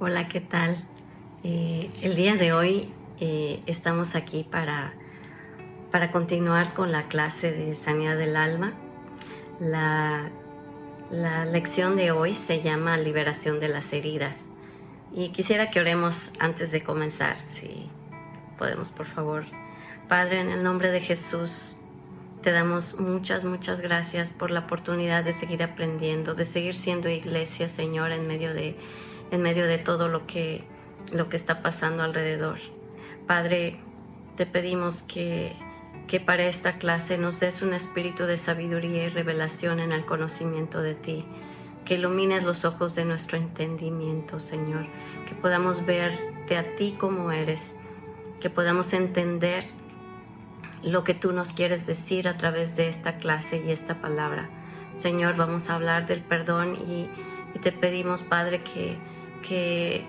Hola, ¿qué tal? Eh, el día de hoy eh, estamos aquí para, para continuar con la clase de sanidad del alma. La, la lección de hoy se llama liberación de las heridas. Y quisiera que oremos antes de comenzar, si podemos, por favor. Padre, en el nombre de Jesús, te damos muchas, muchas gracias por la oportunidad de seguir aprendiendo, de seguir siendo iglesia, Señor, en medio de en medio de todo lo que, lo que está pasando alrededor. Padre, te pedimos que, que para esta clase nos des un espíritu de sabiduría y revelación en el conocimiento de ti, que ilumines los ojos de nuestro entendimiento, Señor, que podamos verte a ti como eres, que podamos entender lo que tú nos quieres decir a través de esta clase y esta palabra. Señor, vamos a hablar del perdón y, y te pedimos, Padre, que que,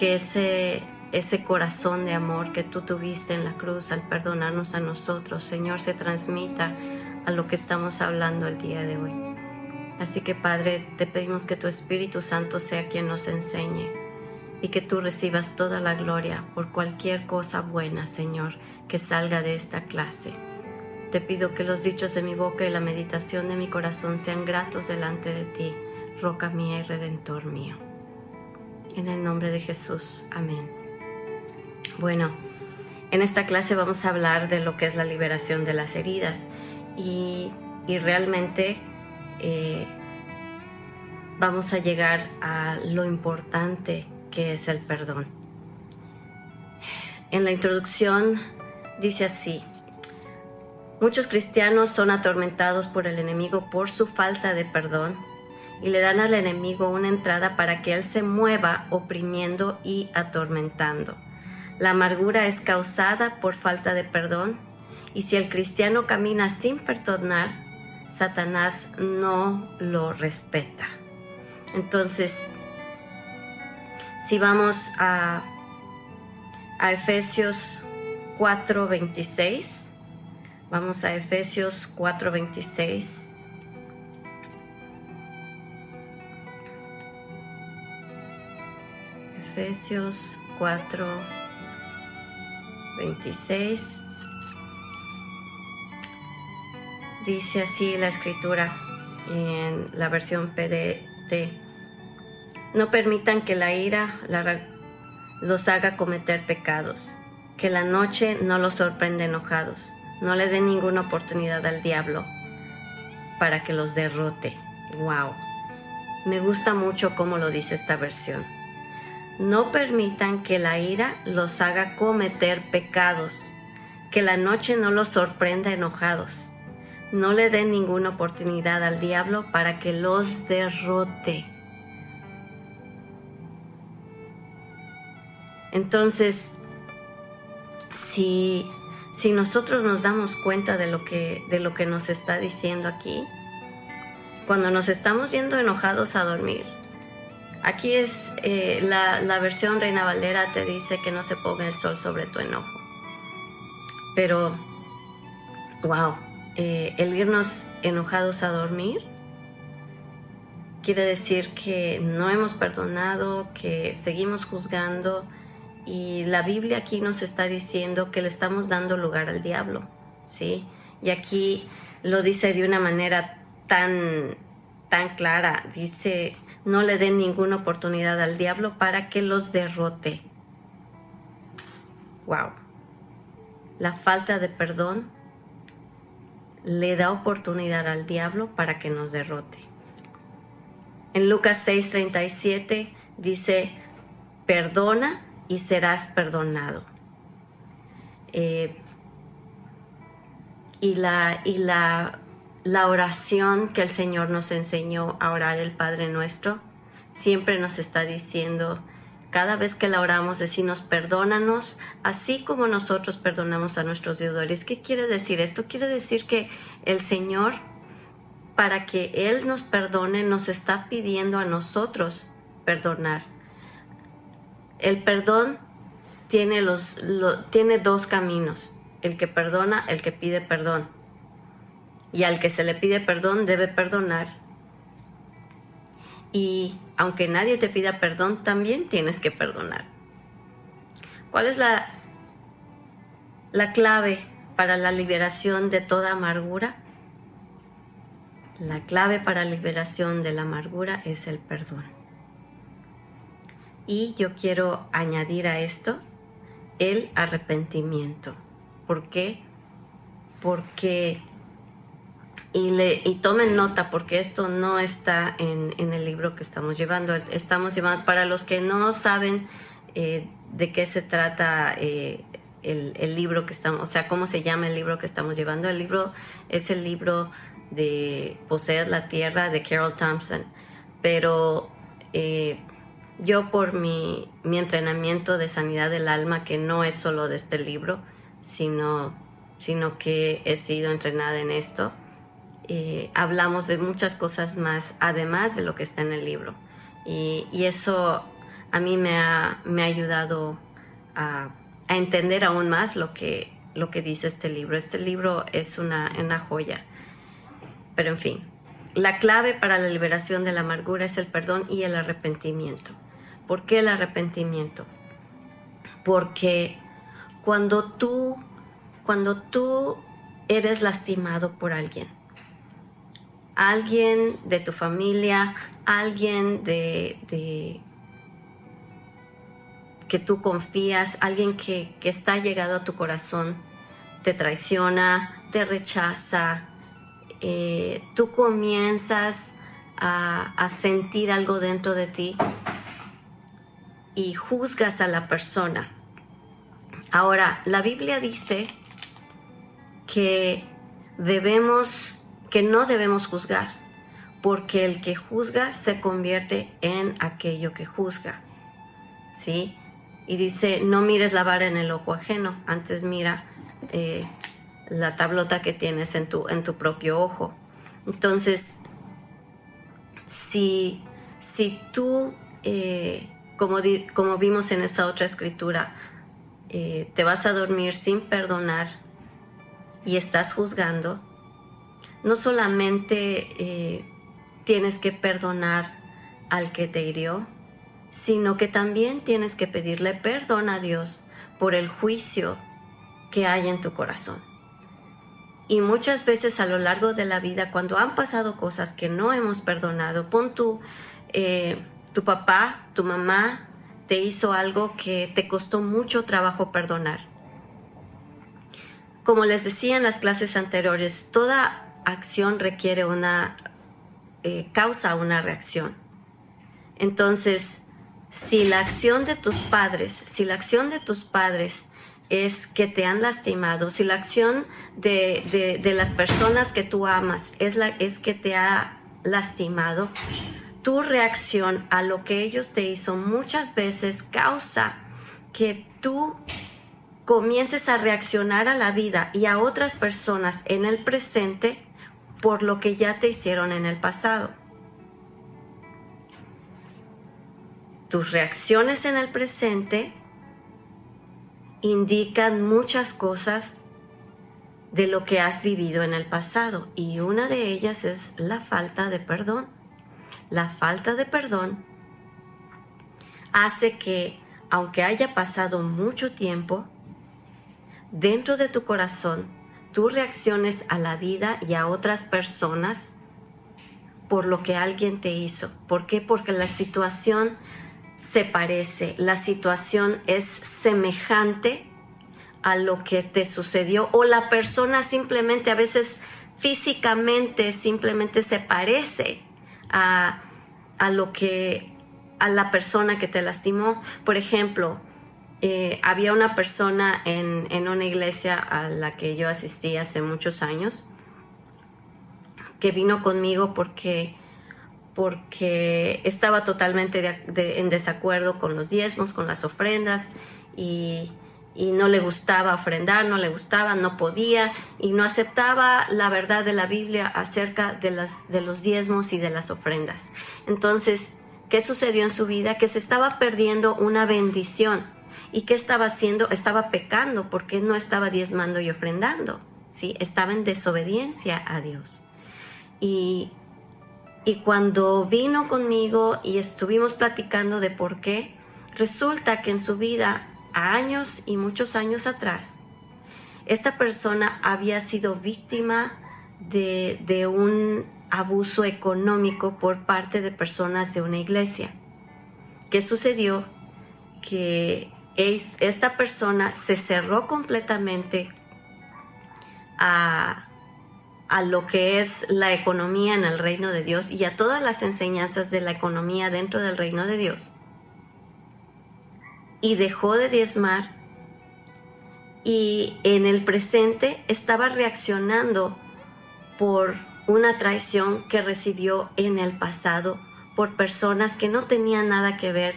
ese, ese corazón de amor que tú tuviste en la cruz al perdonarnos a nosotros, Señor, se transmita a lo que estamos hablando el día de hoy. Así que Padre, te pedimos que tu Espíritu Santo sea quien nos enseñe y que tú recibas toda la gloria por cualquier cosa buena, Señor, que salga de esta clase. Te pido que los dichos de mi boca y la meditación de mi corazón sean gratos delante de ti, roca mía y redentor mío. En el nombre de Jesús. Amén. Bueno, en esta clase vamos a hablar de lo que es la liberación de las heridas y, realmente eh, vamos a llegar a lo importante que es el perdón. En la introducción dice así, muchos cristianos son atormentados por el enemigo por su falta de perdón y le dan al enemigo una entrada para que él se mueva oprimiendo y atormentando. La amargura es causada por falta de perdón y si el cristiano camina sin perdonar, Satanás no lo respeta. Entonces, si vamos a, a Efesios 4:26, vamos a Efesios 4:26. Efesios 4, 26. Dice así la escritura en la versión PDT. No permitan que la ira los haga cometer pecados, que la noche no los sorprenda enojados. No le den ninguna oportunidad al diablo para que los derrote. Wow. Me gusta mucho cómo lo dice esta versión. No permitan que la ira los haga cometer pecados, que la noche no los sorprenda enojados. No le den ninguna oportunidad al diablo para que los derrote. Entonces, si, si nosotros nos damos cuenta de lo, que, de lo que nos está diciendo aquí, cuando nos estamos yendo enojados a dormir, Aquí es eh, la, versión Reina Valera te dice que no se ponga el sol sobre tu enojo. Pero, wow, eh, el irnos enojados a dormir quiere decir que no hemos perdonado, que seguimos juzgando y la Biblia aquí nos está diciendo que le estamos dando lugar al diablo, ¿sí? Y aquí lo dice de una manera tan, tan clara, dice no le den ninguna oportunidad al diablo para que los derrote. Wow. La falta de perdón le da oportunidad al diablo para que nos derrote. En Lucas 6:37 dice, perdona y serás perdonado. Eh, y la, y la la oración que el Señor nos enseñó a orar el Padre nuestro, siempre nos está diciendo, cada vez que la oramos, decimos, perdónanos, así como nosotros perdonamos a nuestros deudores. ¿Qué quiere decir esto? Quiere decir que el Señor, para que Él nos perdone, nos está pidiendo a nosotros perdonar. El perdón tiene, los, tiene dos caminos, el que perdona, el que pide perdón y al que se le pide perdón debe perdonar. Y aunque nadie te pida perdón, también tienes que perdonar. ¿Cuál es la, la clave para la liberación de toda amargura? La clave para la liberación de la amargura es el perdón. Y yo quiero añadir a esto el arrepentimiento. ¿Por qué? Porque y, le, y tomen nota porque esto no está en, el libro que estamos llevando. Estamos llevando, para los que no saben eh, de qué se trata eh, el, libro que estamos, o sea, cómo se llama el libro que estamos llevando, el libro es el libro de Poseer la Tierra de Carol Thompson. Pero eh, yo por mi, mi entrenamiento de sanidad del alma, que no es solo de este libro, sino, sino que he sido entrenada en esto, eh, hablamos de muchas cosas más, además de lo que está en el libro. Y, eso a mí me ha, me ha ayudado a, entender aún más lo que, lo que dice este libro. Este libro es una, una joya. Pero en fin, la clave para la liberación de la amargura es el perdón y el arrepentimiento. ¿Por qué el arrepentimiento? Porque cuando tú, cuando tú eres lastimado por alguien, alguien de tu familia, alguien de, que tú confías, alguien que, está llegado a tu corazón, te traiciona, te rechaza, eh, tú comienzas a, a sentir algo dentro de ti y juzgas a la persona. Ahora, la Biblia dice que debemos que no debemos juzgar, porque el que juzga se convierte en aquello que juzga. ¿Sí? Y dice, no mires la vara en el ojo ajeno, antes mira eh, la tablota que tienes en tu, en tu propio ojo. Entonces, si, si tú, eh, como, como vimos en esta otra escritura, eh, te vas a dormir sin perdonar y estás juzgando, no solamente eh, tienes que perdonar al que te hirió, sino que también tienes que pedirle perdón a Dios por el juicio que hay en tu corazón. Y muchas veces a lo largo de la vida, cuando han pasado cosas que no hemos perdonado, pon tu, eh, tu papá, tu mamá, te hizo algo que te costó mucho trabajo perdonar. Como les decía en las clases anteriores, toda acción requiere una eh, causa, una reacción. Entonces, si la acción de tus padres, si la acción de tus padres es que te han lastimado, si la acción de, las personas que tú amas es, la, es que te ha lastimado, tu reacción a lo que ellos te hizo muchas veces causa que tú comiences a reaccionar a la vida y a otras personas en el presente por lo que ya te hicieron en el pasado. Tus reacciones en el presente indican muchas cosas de lo que has vivido en el pasado y una de ellas es la falta de perdón. La falta de perdón hace que, aunque haya pasado mucho tiempo, dentro de tu corazón tú reacciones a la vida y a otras personas por lo que alguien te hizo. ¿Por qué? Porque la situación se parece, la situación es semejante a lo que te sucedió o la persona simplemente a veces físicamente simplemente se parece a, a lo que a la persona que te lastimó. Por ejemplo, eh, había una persona en, una iglesia a la que yo asistí hace muchos años que vino conmigo porque, porque estaba totalmente en desacuerdo con los diezmos, con las ofrendas y, no le gustaba ofrendar, no le gustaba, no podía y no aceptaba la verdad de la Biblia acerca de, las, de los diezmos y de las ofrendas. Entonces, ¿qué sucedió en su vida? Que se estaba perdiendo una bendición ¿Y qué estaba haciendo? Estaba pecando porque no estaba diezmando y ofrendando. ¿sí? Estaba en desobediencia a Dios. Y Y cuando vino conmigo y estuvimos platicando de por qué, resulta que en su vida, a años y muchos años atrás, esta persona había sido víctima de, de un abuso económico por parte de personas de una iglesia. ¿Qué sucedió? Que esta persona se cerró completamente a, a lo que es la economía en el reino de Dios y a todas las enseñanzas de la economía dentro del reino de Dios. Y dejó de diezmar y en el presente estaba reaccionando por una traición que recibió en el pasado por personas que no tenían nada que ver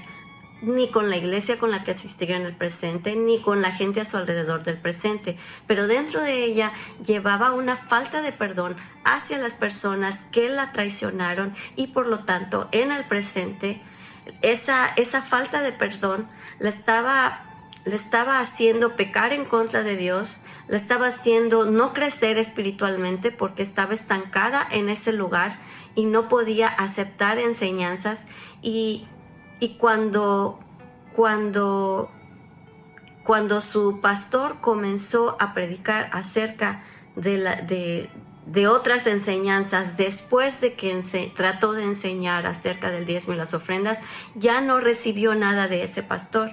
ni con la iglesia con la que asistió en el presente, ni con la gente a su alrededor del presente, pero dentro de ella llevaba una falta de perdón hacia las personas que la traicionaron y por lo tanto en el presente esa, esa falta de perdón la estaba, le estaba haciendo pecar en contra de Dios, la estaba haciendo no crecer espiritualmente porque estaba estancada en ese lugar y no podía aceptar enseñanzas. Y y cuando, cuando, cuando su pastor comenzó a predicar acerca de, la, de, de otras enseñanzas después de que trató de enseñar acerca del diezmo y las ofrendas, ya no recibió nada de ese pastor.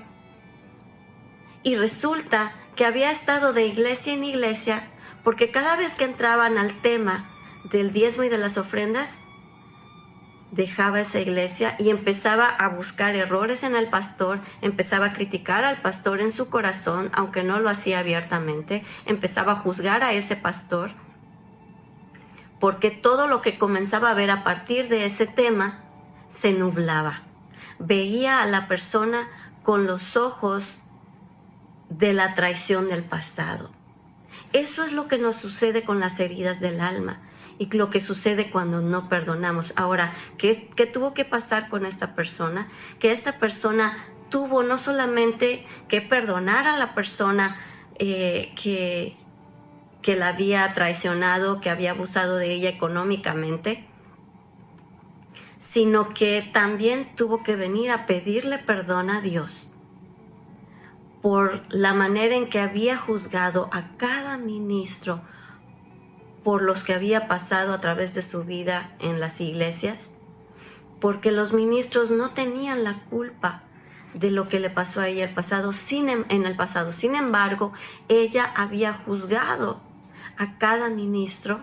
Y resulta que había estado de iglesia en iglesia porque cada vez que entraban al tema del diezmo y de las ofrendas, dejaba esa iglesia y empezaba a buscar errores en el pastor, empezaba a criticar al pastor en su corazón, aunque no lo hacía abiertamente, empezaba a juzgar a ese pastor, porque todo lo que comenzaba a ver a partir de ese tema se nublaba. Veía a la persona con los ojos de la traición del pasado. Eso es lo que nos sucede con las heridas del alma y lo que sucede cuando no perdonamos. Ahora, ¿qué, tuvo que pasar con esta persona? Que esta persona tuvo no solamente que perdonar a la persona eh, que, que la había traicionado, que había abusado de ella económicamente, sino que también tuvo que venir a pedirle perdón a Dios por la manera en que había juzgado a cada ministro por los que había pasado a través de su vida en las iglesias, porque los ministros no tenían la culpa de lo que le pasó a ella el pasado, sin, em, en el pasado. Sin embargo, ella había juzgado a cada ministro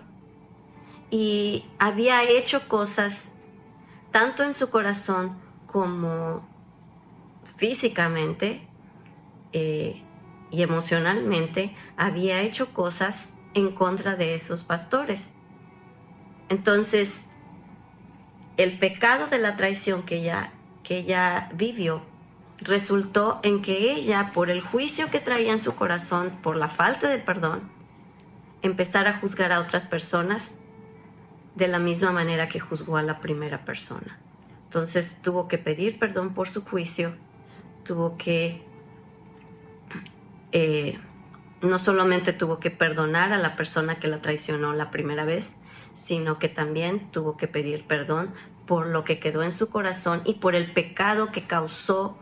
y había hecho cosas tanto en su corazón como físicamente eh, y emocionalmente, había hecho cosas en contra de esos pastores. Entonces, el pecado de la traición que ella, que vivió resultó en que ella, por el juicio que traía en su corazón, por la falta de perdón, empezara a juzgar a otras personas de la misma manera que juzgó a la primera persona. Entonces tuvo que pedir perdón por su juicio, tuvo que eh, no solamente tuvo que perdonar a la persona que la traicionó la primera vez, sino que también tuvo que pedir perdón por lo que quedó en su corazón y por el pecado que causó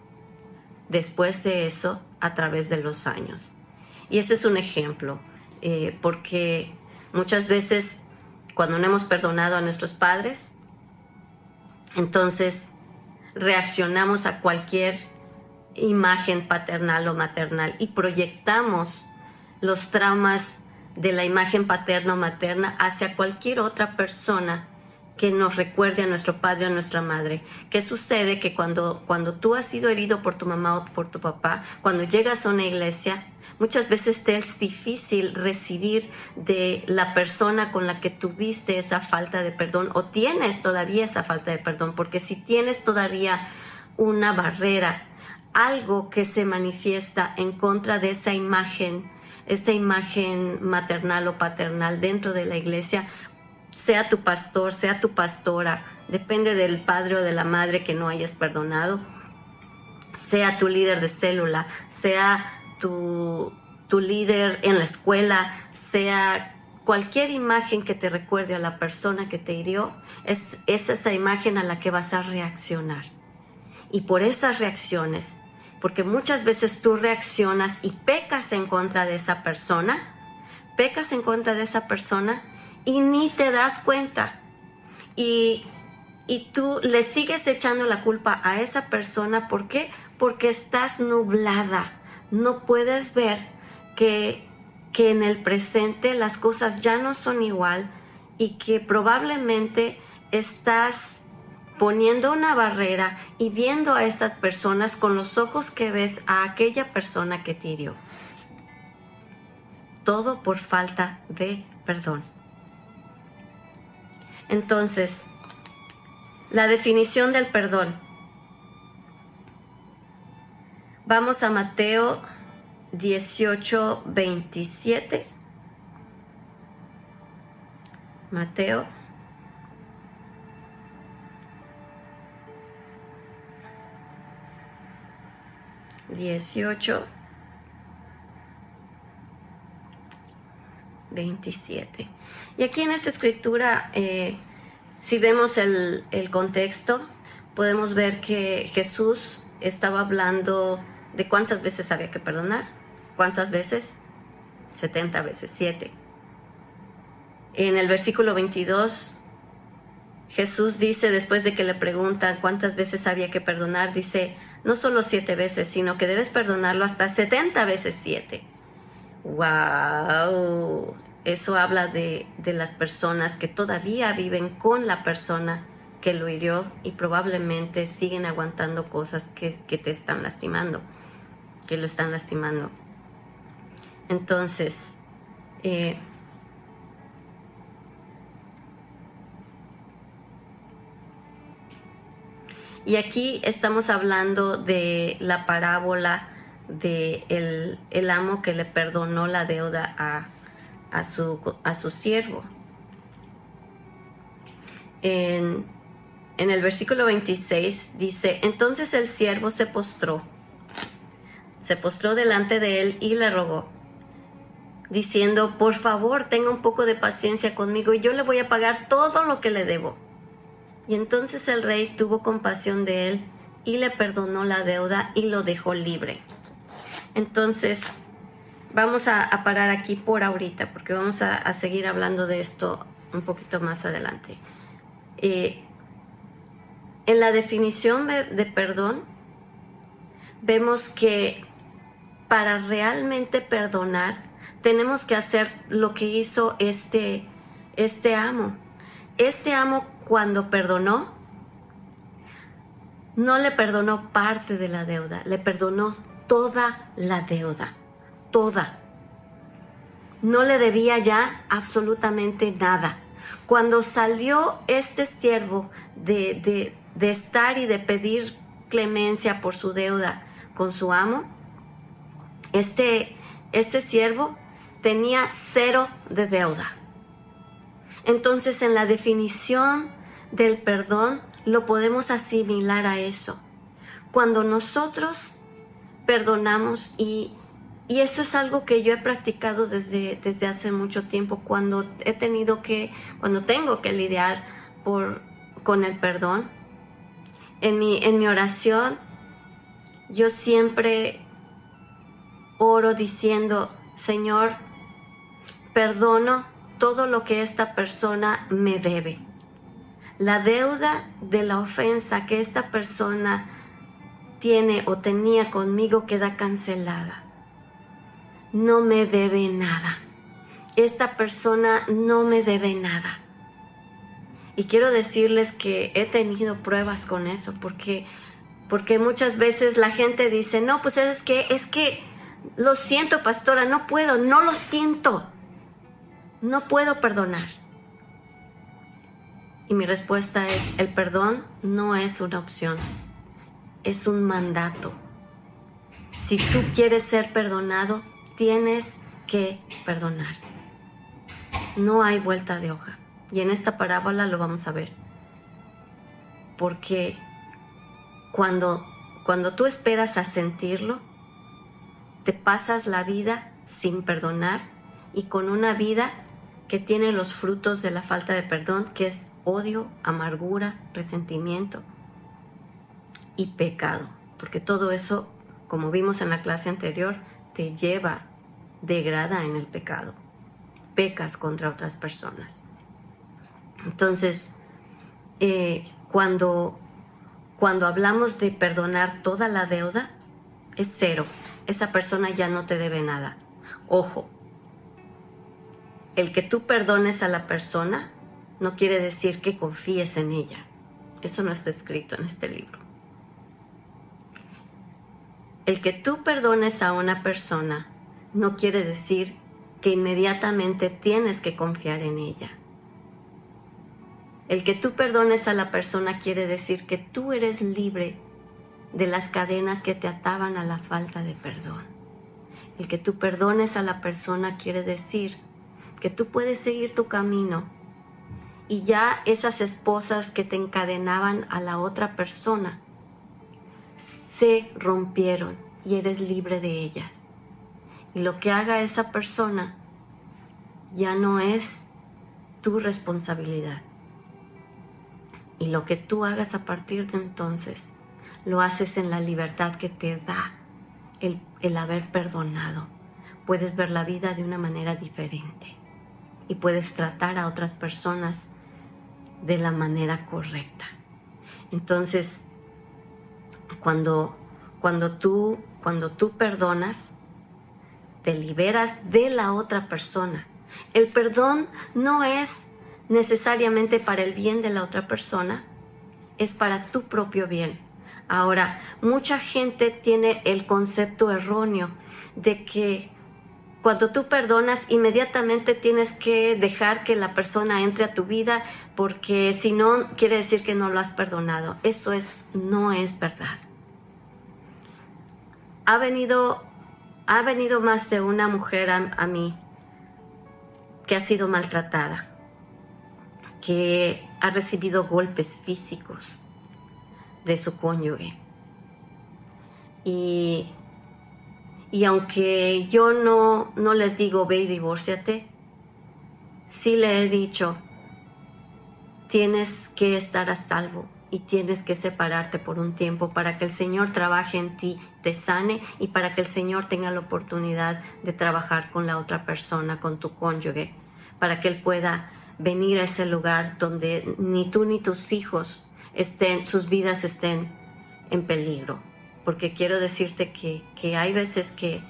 después de eso a través de los años. Y ese es un ejemplo, eh, porque muchas veces cuando no hemos perdonado a nuestros padres, entonces reaccionamos a cualquier imagen paternal o maternal y proyectamos los traumas de la imagen paterna o materna hacia cualquier otra persona que nos recuerde a nuestro padre o a nuestra madre. ¿Qué sucede? Que cuando, cuando tú has sido herido por tu mamá o por tu papá, cuando llegas a una iglesia, muchas veces te es difícil recibir de la persona con la que tuviste esa falta de perdón o tienes todavía esa falta de perdón, porque si tienes todavía una barrera, algo que se manifiesta en contra de esa imagen, esa imagen maternal o paternal dentro de la iglesia, sea tu pastor, sea tu pastora, depende del padre o de la madre que no hayas perdonado, sea tu líder de célula, sea tu, tu líder en la escuela, sea cualquier imagen que te recuerde a la persona que te hirió, es, es esa imagen a la que vas a reaccionar. Y por esas reacciones, porque muchas veces tú reaccionas y pecas en contra de esa persona, pecas en contra de esa persona y ni te das cuenta. Y, y tú le sigues echando la culpa a esa persona. ¿Por qué? Porque estás nublada. No puedes ver que, que en el presente las cosas ya no son igual y que probablemente estás poniendo una barrera y viendo a esas personas con los ojos que ves a aquella persona que te. Todo por falta de perdón. Entonces, la definición del perdón. Vamos a Mateo 18, 27. Mateo 18, 27. Y aquí en esta escritura, eh, si vemos el, el contexto, podemos ver que Jesús estaba hablando de cuántas veces había que perdonar. ¿Cuántas veces? 70 veces 7. En el versículo 22, Jesús dice, después de que le preguntan cuántas veces había que perdonar, dice, no solo siete veces, sino que debes perdonarlo hasta 70 veces siete. ¡Wow! Eso habla de, las personas que todavía viven con la persona que lo hirió y probablemente siguen aguantando cosas que, te están lastimando, que lo están lastimando. Entonces, eh, Y aquí estamos hablando de la parábola de el, amo que le perdonó la deuda a, su, a su siervo. En, en el versículo 26 dice, entonces el siervo se postró, se postró delante de él y le rogó, diciendo, por favor, tenga un poco de paciencia conmigo y yo le voy a pagar todo lo que le debo. Y entonces el rey tuvo compasión de él y le perdonó la deuda y lo dejó libre. Entonces, vamos a, parar aquí por ahorita, porque vamos a, seguir hablando de esto un poquito más adelante. Eh, en la definición de, perdón, vemos que para realmente perdonar, tenemos que hacer lo que hizo este, este amo. Este amo cuando perdonó, no le perdonó parte de la deuda, le perdonó toda la deuda, toda. No le debía ya absolutamente nada. Cuando salió este siervo de, de estar y de pedir clemencia por su deuda con su amo, este, este siervo tenía cero de deuda. Entonces en la definición del perdón lo podemos asimilar a eso. Cuando nosotros perdonamos y, y eso es algo que yo he practicado desde, desde hace mucho tiempo cuando he tenido que, cuando tengo que lidiar por, con el perdón. En mi, en mi oración yo siempre oro diciendo, Señor, perdono todo lo que esta persona me debe la deuda de la ofensa que esta persona tiene o tenía conmigo queda cancelada. No me debe nada. Esta persona no me debe nada. Y quiero decirles que he tenido pruebas con eso, porque, porque muchas veces la gente dice, no, pues es que, es que, lo siento, pastora, no puedo, no lo siento. No puedo perdonar. Y mi respuesta es, el perdón no es una opción, es un mandato. Si tú quieres ser perdonado, tienes que perdonar. No hay vuelta de hoja. Y en esta parábola lo vamos a ver. Porque cuando, cuando tú esperas a sentirlo, te pasas la vida sin perdonar y con una vida que tiene los frutos de la falta de perdón, que es odio, amargura, resentimiento y pecado. Porque todo eso, como vimos en la clase anterior, te lleva, degrada en el pecado. Pecas contra otras personas. Entonces, eh, cuando, cuando hablamos de perdonar toda la deuda, es cero. Esa persona ya no te debe nada. Ojo, el que tú perdones a la persona no quiere decir que confíes en ella. Eso no está escrito en este libro. El que tú perdones a una persona no quiere decir que inmediatamente tienes que confiar en ella. El que tú perdones a la persona quiere decir que tú eres libre de las cadenas que te ataban a la falta de perdón. El que tú perdones a la persona quiere decir que tú puedes seguir tu camino y ya esas esposas que te encadenaban a la otra persona se rompieron y eres libre de ellas. Y lo que haga esa persona ya no es tu responsabilidad. Y lo que tú hagas a partir de entonces, lo haces en la libertad que te da el, el haber perdonado. Puedes ver la vida de una manera diferente y puedes tratar a otras personas de la manera correcta. Entonces, cuando, cuando, tú, cuando tú perdonas, te liberas de la otra persona. El perdón no es necesariamente para el bien de la otra persona, es para tu propio bien. Ahora, mucha gente tiene el concepto erróneo de que cuando tú perdonas, inmediatamente tienes que dejar que la persona entre a tu vida porque si no, quiere decir que no lo has perdonado. Eso es, no es verdad. Ha venido, ha venido más de una mujer a mí que ha sido maltratada que ha recibido golpes físicos de su cónyuge. Y, y aunque yo no, no les digo ve y divórciate, sí le he dicho, tienes que estar a salvo y tienes que separarte por un tiempo para que el Señor trabaje en ti, te sane y para que el Señor tenga la oportunidad de trabajar con la otra persona, con tu cónyuge, para que Él pueda venir a ese lugar donde ni tú ni tus hijos estén, sus vidas estén en peligro. Porque quiero decirte que, que hay veces que,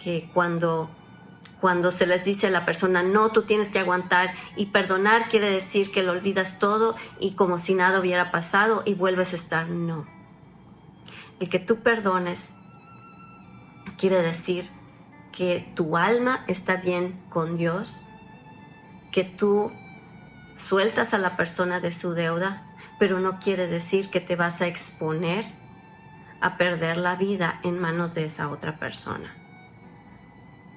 que cuando, cuando se les dice a la persona, no, tú tienes que aguantar y perdonar quiere decir que lo olvidas todo y como si nada hubiera pasado y vuelves a estar, no. El que tú perdones quiere decir que tu alma está bien con Dios, que tú sueltas a la persona de su deuda, pero no quiere decir que te vas a exponer a perder la vida en manos de esa otra persona.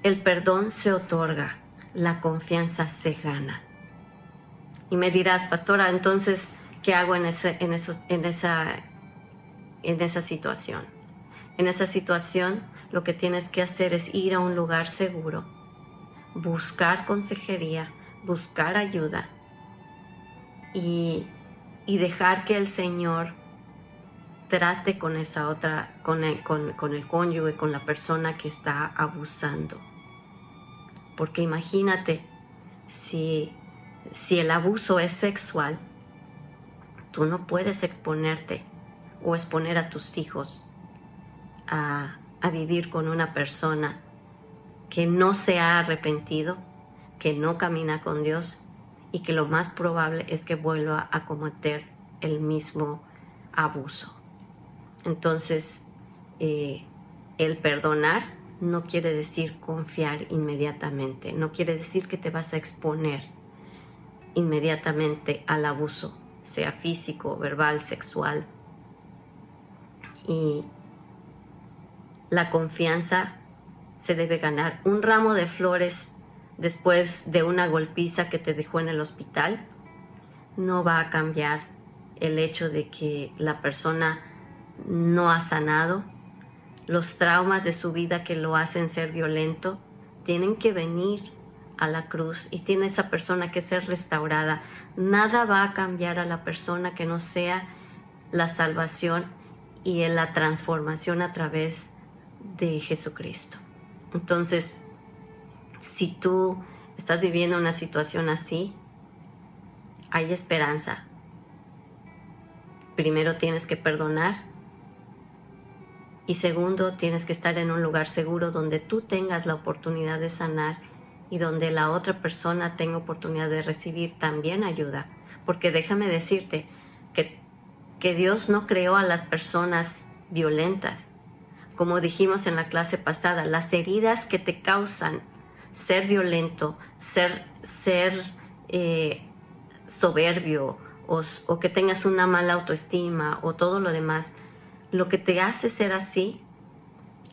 El perdón se otorga, la confianza se gana. Y me dirás, pastora, entonces, ¿qué hago en, ese, en, en, esa, en esa situación? En esa situación lo que tienes que hacer es ir a un lugar seguro, buscar consejería, buscar ayuda y, dejar que el Señor trate con esa otra, con el, con, el cónyuge, con la persona que está abusando. Porque imagínate, si, si el abuso es sexual, tú no puedes exponerte o exponer a tus hijos a, a vivir con una persona que no se ha arrepentido, que no camina con Dios y que lo más probable es que vuelva a cometer el mismo abuso. Entonces, eh, el perdonar no quiere decir confiar inmediatamente, no quiere decir que te vas a exponer inmediatamente al abuso, sea físico, verbal, sexual. Y la confianza se debe ganar. Un ramo de flores después de una golpiza que te dejó en el hospital, no va a cambiar el hecho de que la persona no ha sanado. Los traumas de su vida que lo hacen ser violento tienen que venir a la cruz y tiene esa persona que ser restaurada. Nada va a cambiar a la persona que no sea la salvación y en la transformación a través de Jesucristo. Entonces, si tú estás viviendo una situación así, hay esperanza. Primero tienes que perdonar y segundo tienes que estar en un lugar seguro donde tú tengas la oportunidad de sanar y donde la otra persona tenga oportunidad de recibir también ayuda. Porque déjame decirte que, que Dios no creó a las personas violentas. Como dijimos en la clase pasada, las heridas que te causan ser violento, ser, ser eh, soberbio o, o que tengas una mala autoestima o todo lo demás, lo que te hace ser así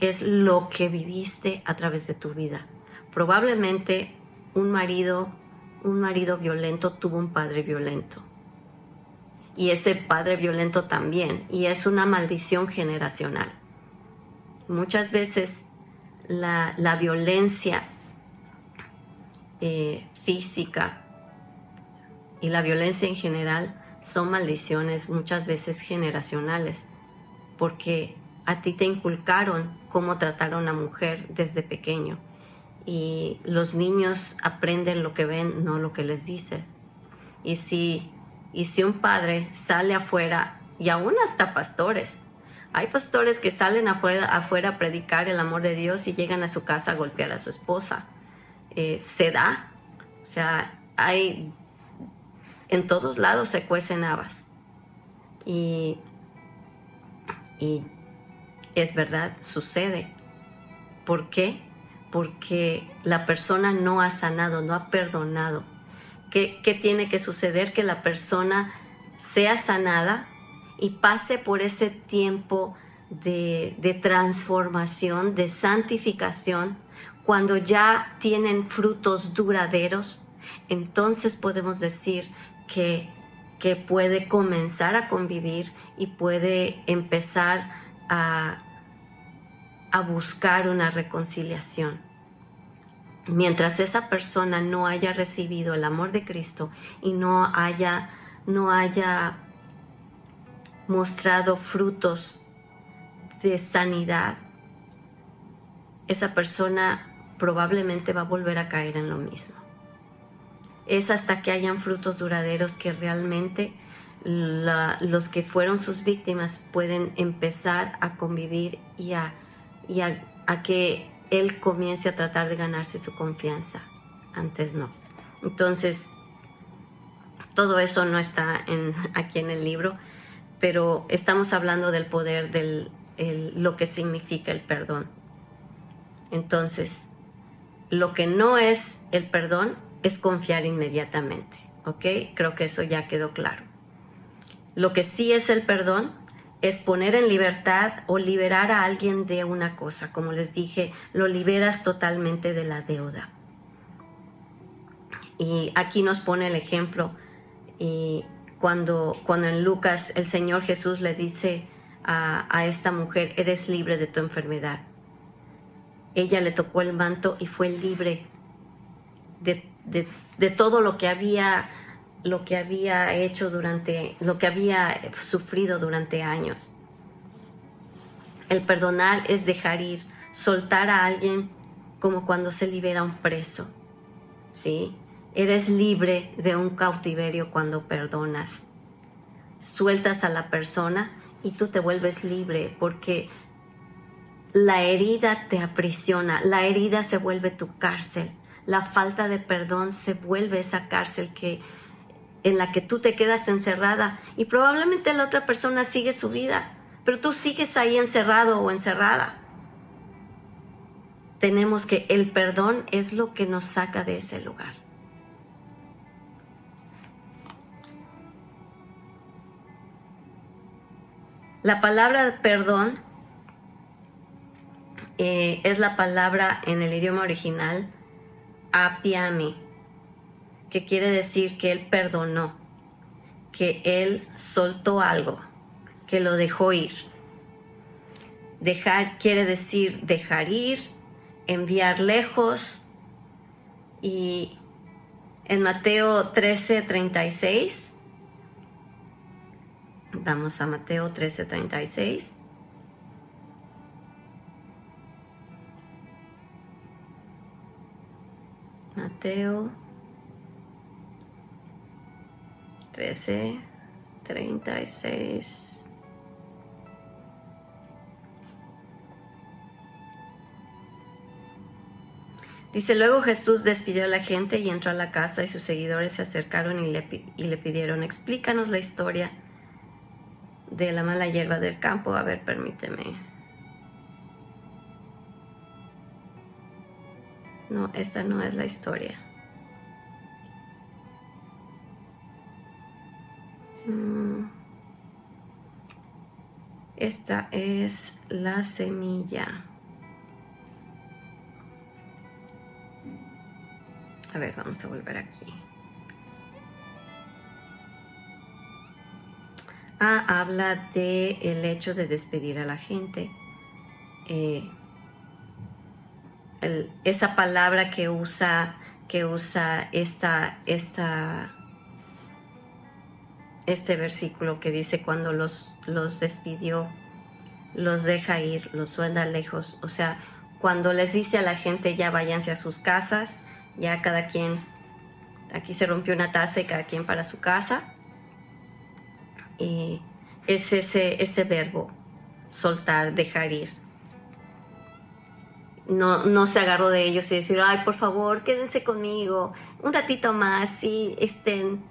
es lo que viviste a través de tu vida. Probablemente un marido, un marido violento tuvo un padre violento. Y ese padre violento también. Y es una maldición generacional. Muchas veces la, violencia eh, física y la violencia en general son maldiciones muchas veces generacionales, porque a ti te inculcaron cómo tratar a una mujer desde pequeño y los niños aprenden lo que ven, no lo que les dices. Y si, y si un padre sale afuera, y aún hasta pastores, hay pastores que salen afuera, afuera a predicar el amor de Dios y llegan a su casa a golpear a su esposa. Eh, se da, o sea, hay, en todos lados se cuecen habas. Y, y es verdad, sucede. ¿Por qué? Porque la persona no ha sanado, no ha perdonado. ¿Qué, qué tiene que suceder? Que la persona sea sanada y pase por ese tiempo de, de, transformación, de santificación, cuando ya tienen frutos duraderos, entonces podemos decir que, que puede comenzar a convivir y puede empezar a, a buscar una reconciliación. Mientras esa persona no haya recibido el amor de Cristo y no haya, no haya mostrado frutos de sanidad, esa persona probablemente va a volver a caer en lo mismo. Es hasta que hayan frutos duraderos que realmente los que fueron sus víctimas pueden empezar a convivir y a que él comience a tratar de ganarse su confianza. Antes no. Entonces, todo eso no está en, aquí en el libro, pero estamos hablando del poder, de lo que significa el perdón. Entonces, lo que no es el perdón es confiar inmediatamente, ¿ok? Creo que eso ya quedó claro. Lo que sí es el perdón es poner en libertad o liberar a alguien de una cosa. Como les dije, lo liberas totalmente de la deuda. Y aquí nos pone el ejemplo. Y cuando, cuando en Lucas el Señor Jesús le dice a, esta mujer, eres libre de tu enfermedad. Ella le tocó el manto y fue libre de, de todo lo que había lo que había hecho durante, lo que había sufrido durante años. El perdonar es dejar ir, soltar a alguien como cuando se libera un preso. ¿Sí? Eres libre de un cautiverio cuando perdonas. Sueltas a la persona y tú te vuelves libre porque la herida te aprisiona, la herida se vuelve tu cárcel, la falta de perdón se vuelve esa cárcel que en la que tú te quedas encerrada y probablemente la otra persona sigue su vida, pero tú sigues ahí encerrado o encerrada. Tenemos que el perdón es lo que nos saca de ese lugar. La palabra perdón eh, es la palabra en el idioma original apiami que quiere decir que Él perdonó, que Él soltó algo, que lo dejó ir. Dejar quiere decir dejar ir, enviar lejos, Y en Mateo 13, 36, vamos a Mateo 13, 36. Mateo 13, 36. Dice, luego Jesús despidió a la gente y entró a la casa y sus seguidores se acercaron y le, y le pidieron, explícanos la historia de la mala hierba del campo. A ver, permíteme. No, esta no es la historia. Esta es la semilla. A ver, vamos a volver aquí. Ah, habla de el hecho de despedir a la gente. Eh, esa palabra que usa, que usa esta, esta, este versículo que dice cuando los, los despidió, los deja ir, los suena lejos. O sea, cuando les dice a la gente ya váyanse a sus casas, ya cada quien, aquí se rompió una taza y cada quien para su casa. Y es ese, ese verbo, soltar, dejar ir no, no se agarró de ellos y decir, ay, por favor, quédense conmigo un ratito más, sí, estén.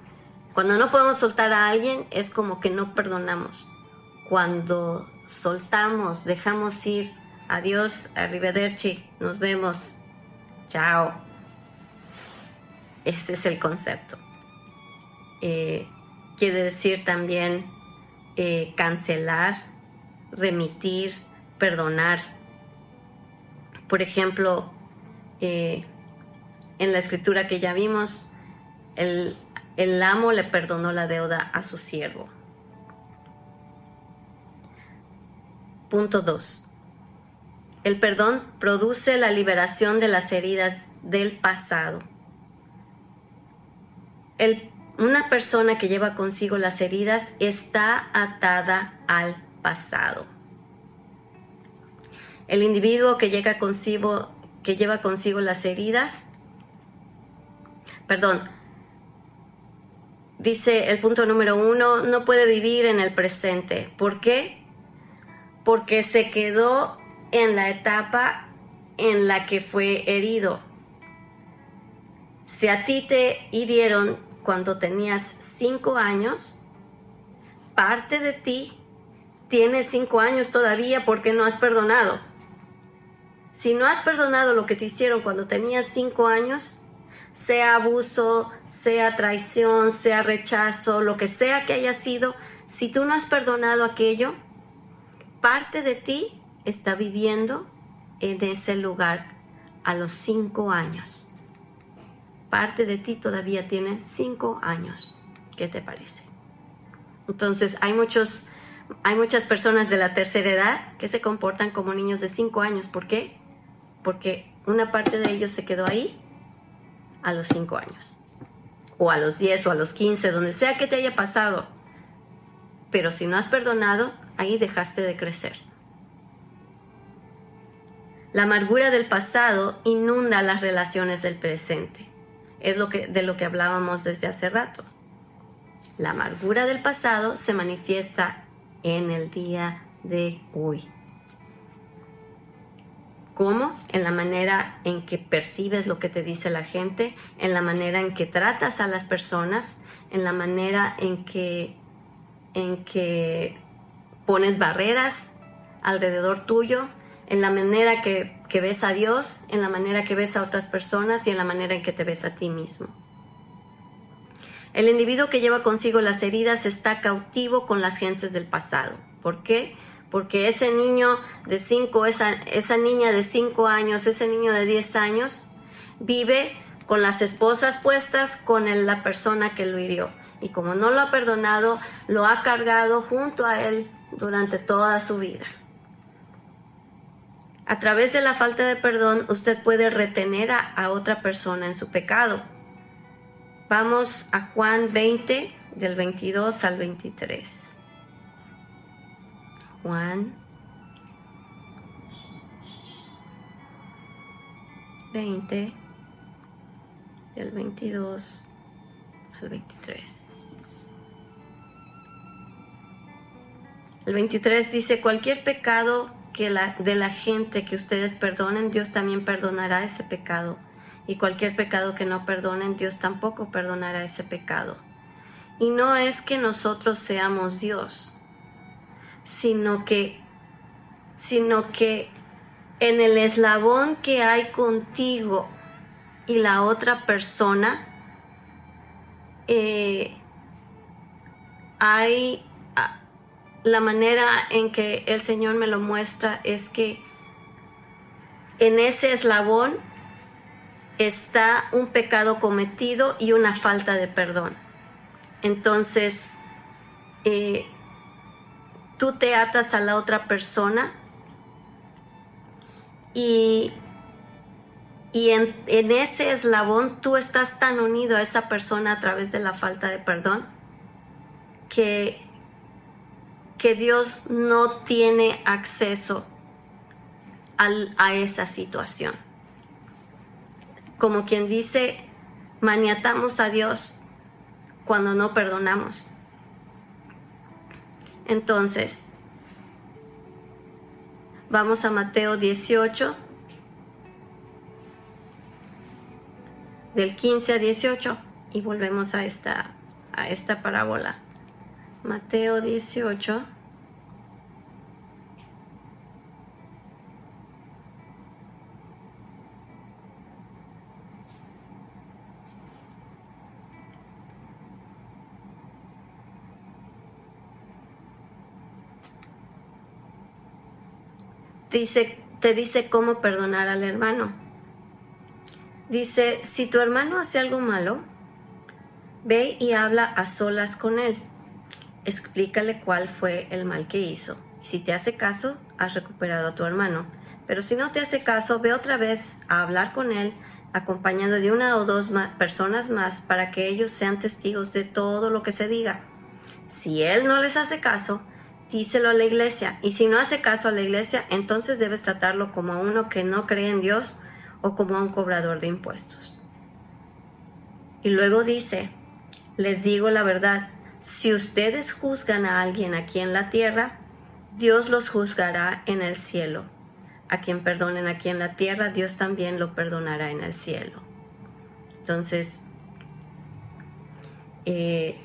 Cuando no podemos soltar a alguien es como que no perdonamos. Cuando soltamos, dejamos ir, adiós, arrivederci, nos vemos, chao. Ese es el concepto. Eh, quiere decir también eh, cancelar, remitir, perdonar por ejemplo, eh, en la escritura que ya vimos, el, el amo le perdonó la deuda a su siervo. Punto 2. El perdón produce la liberación de las heridas del pasado. una persona que lleva consigo las heridas está atada al pasado. El individuo que, llega consigo, que lleva consigo las heridas, perdón, dice el punto número uno, no puede vivir en el presente. ¿Por qué? Porque se quedó en la etapa en la que fue herido. Si a ti te hirieron cuando tenías cinco años, parte de ti tiene cinco años todavía porque no has perdonado. Si no has perdonado lo que te hicieron cuando tenías cinco años, sea abuso, sea traición, sea rechazo, lo que sea que haya sido, si tú no has perdonado aquello, parte de ti está viviendo en ese lugar a los cinco años. Parte de ti todavía tiene cinco años. ¿Qué te parece? Entonces hay muchos, hay muchas personas de la tercera edad que se comportan como niños de cinco años. ¿Por qué? porque una parte de ellos se quedó ahí a los 5 años, o a los 10 o a los 15, donde sea que te haya pasado. Pero si no has perdonado, ahí dejaste de crecer. La amargura del pasado inunda las relaciones del presente. Es lo que, de lo que hablábamos desde hace rato. La amargura del pasado se manifiesta en el día de hoy. ¿Cómo? En la manera en que percibes lo que te dice la gente, en la manera en que tratas a las personas, en la manera en que, en que pones barreras alrededor tuyo, en la manera que, que ves a Dios, en la manera que ves a otras personas y en la manera en que te ves a ti mismo. El individuo que lleva consigo las heridas está cautivo con las gentes del pasado. ¿Por qué? Porque ese niño de 5, esa, esa niña de 5 años, ese niño de 10 años, vive con las esposas puestas con la persona que lo hirió. Y como no lo ha perdonado, lo ha cargado junto a él durante toda su vida. A través de la falta de perdón, usted puede retener a, a otra persona en su pecado. Vamos a Juan 20, del 22 al 23. Juan 20, del 22 al 23. El 23 dice, cualquier pecado que la, de la gente que ustedes perdonen, Dios también perdonará ese pecado. Y cualquier pecado que no perdonen, Dios tampoco perdonará ese pecado. Y no es que nosotros seamos Dios, sino que, sino que en el eslabón que hay contigo y la otra persona, eh, hay la manera en que el Señor me lo muestra es que en ese eslabón está un pecado cometido y una falta de perdón. Entonces, eh, tú te atas a la otra persona y, y en, en, ese eslabón tú estás tan unido a esa persona a través de la falta de perdón que, que Dios no tiene acceso al, a esa situación. Como quien dice, maniatamos a Dios cuando no perdonamos. Entonces, vamos a Mateo 18, del 15 a 18, y volvemos a esta, a esta parábola. Mateo 18. Dice, te dice cómo perdonar al hermano. Dice, si tu hermano hace algo malo, ve y habla a solas con él. Explícale cuál fue el mal que hizo. Si te hace caso, has recuperado a tu hermano. Pero si no te hace caso, ve otra vez a hablar con él, acompañado de una o dos personas más para que ellos sean testigos de todo lo que se diga. Si él no les hace caso, díselo a la iglesia. Y si no hace caso a la iglesia, entonces debes tratarlo como a uno que no cree en Dios o como a un cobrador de impuestos. Y luego dice, les digo la verdad, si ustedes juzgan a alguien aquí en la tierra, Dios los juzgará en el cielo. A quien perdonen aquí en la tierra, Dios también lo perdonará en el cielo. Entonces, eh,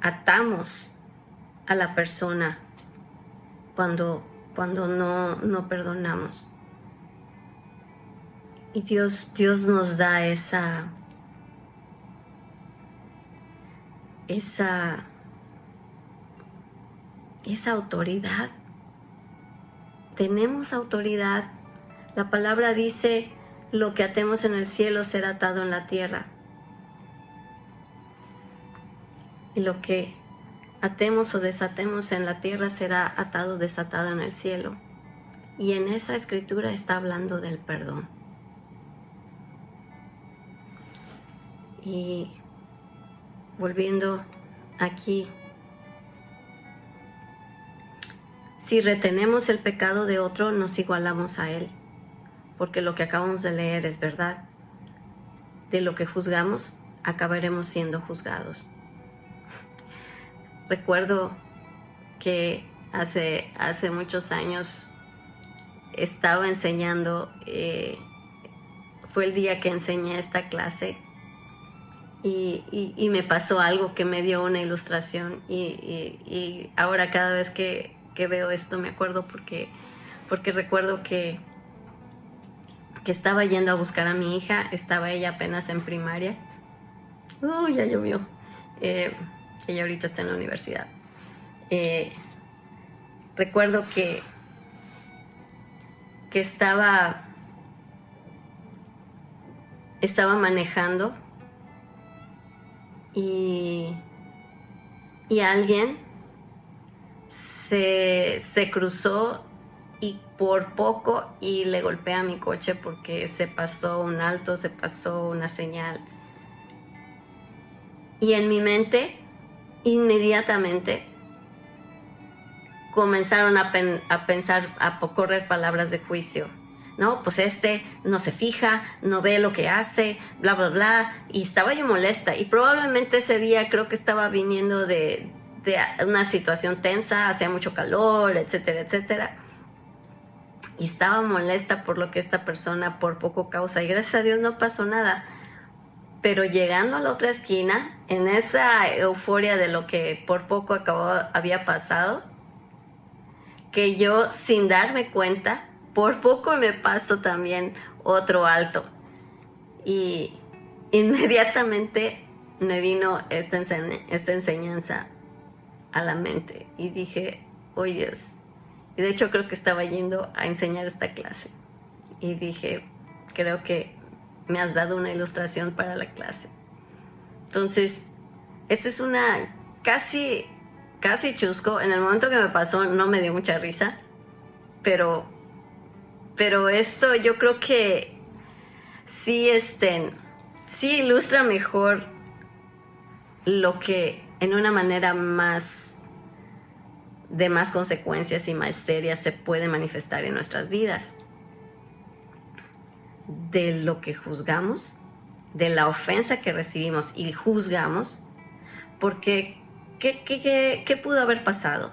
atamos a la persona cuando, cuando no, no perdonamos. Y Dios, Dios nos da esa, esa, esa autoridad. Tenemos autoridad. La palabra dice, lo que atemos en el cielo será atado en la tierra. Y lo que atemos o desatemos en la tierra será atado o desatado en el cielo. Y en esa escritura está hablando del perdón. Y volviendo aquí, si retenemos el pecado de otro, nos igualamos a él, porque lo que acabamos de leer es verdad. De lo que juzgamos, acabaremos siendo juzgados. Recuerdo que hace, hace muchos años estaba enseñando, eh, fue el día que enseñé esta clase y, me pasó algo que me dio una ilustración y, ahora cada vez que, veo esto me acuerdo porque, porque recuerdo que, que estaba yendo a buscar a mi hija, estaba ella apenas en primaria. ¡Oh, ya llovió! Eh, ella ahorita está en la universidad. Eh, recuerdo que, que estaba, estaba manejando y, y alguien se, se cruzó y por poco y le golpeé a mi coche porque se pasó un alto, se pasó una señal. Y en mi mente, inmediatamente, comenzaron a, pensar, a correr palabras de juicio. No, pues este no se fija, no ve lo que hace, bla, bla, bla. Y estaba yo molesta. Y probablemente ese día creo que estaba viniendo de, de una situación tensa, hacía mucho calor, etcétera, etcétera y estaba molesta por lo que esta persona por poco causa y gracias a Dios no pasó nada. Pero llegando a la otra esquina, en esa euforia de lo que por poco acabó, había pasado, que yo sin darme cuenta, por poco me paso también otro alto. Y inmediatamente me vino esta, enseñanza a la mente y dije, oye Dios, y de hecho creo que estaba yendo a enseñar esta clase. Y dije, creo que me has dado una ilustración para la clase. Entonces, esta es una casi, casi chusco. En el momento que me pasó no me dio mucha risa, pero, pero esto yo creo que sí, estén, sí ilustra mejor lo que en una manera más de más consecuencias y más serias se puede manifestar en nuestras vidas. De lo que juzgamos, de la ofensa que recibimos y juzgamos, porque ¿qué, qué, pudo haber pasado?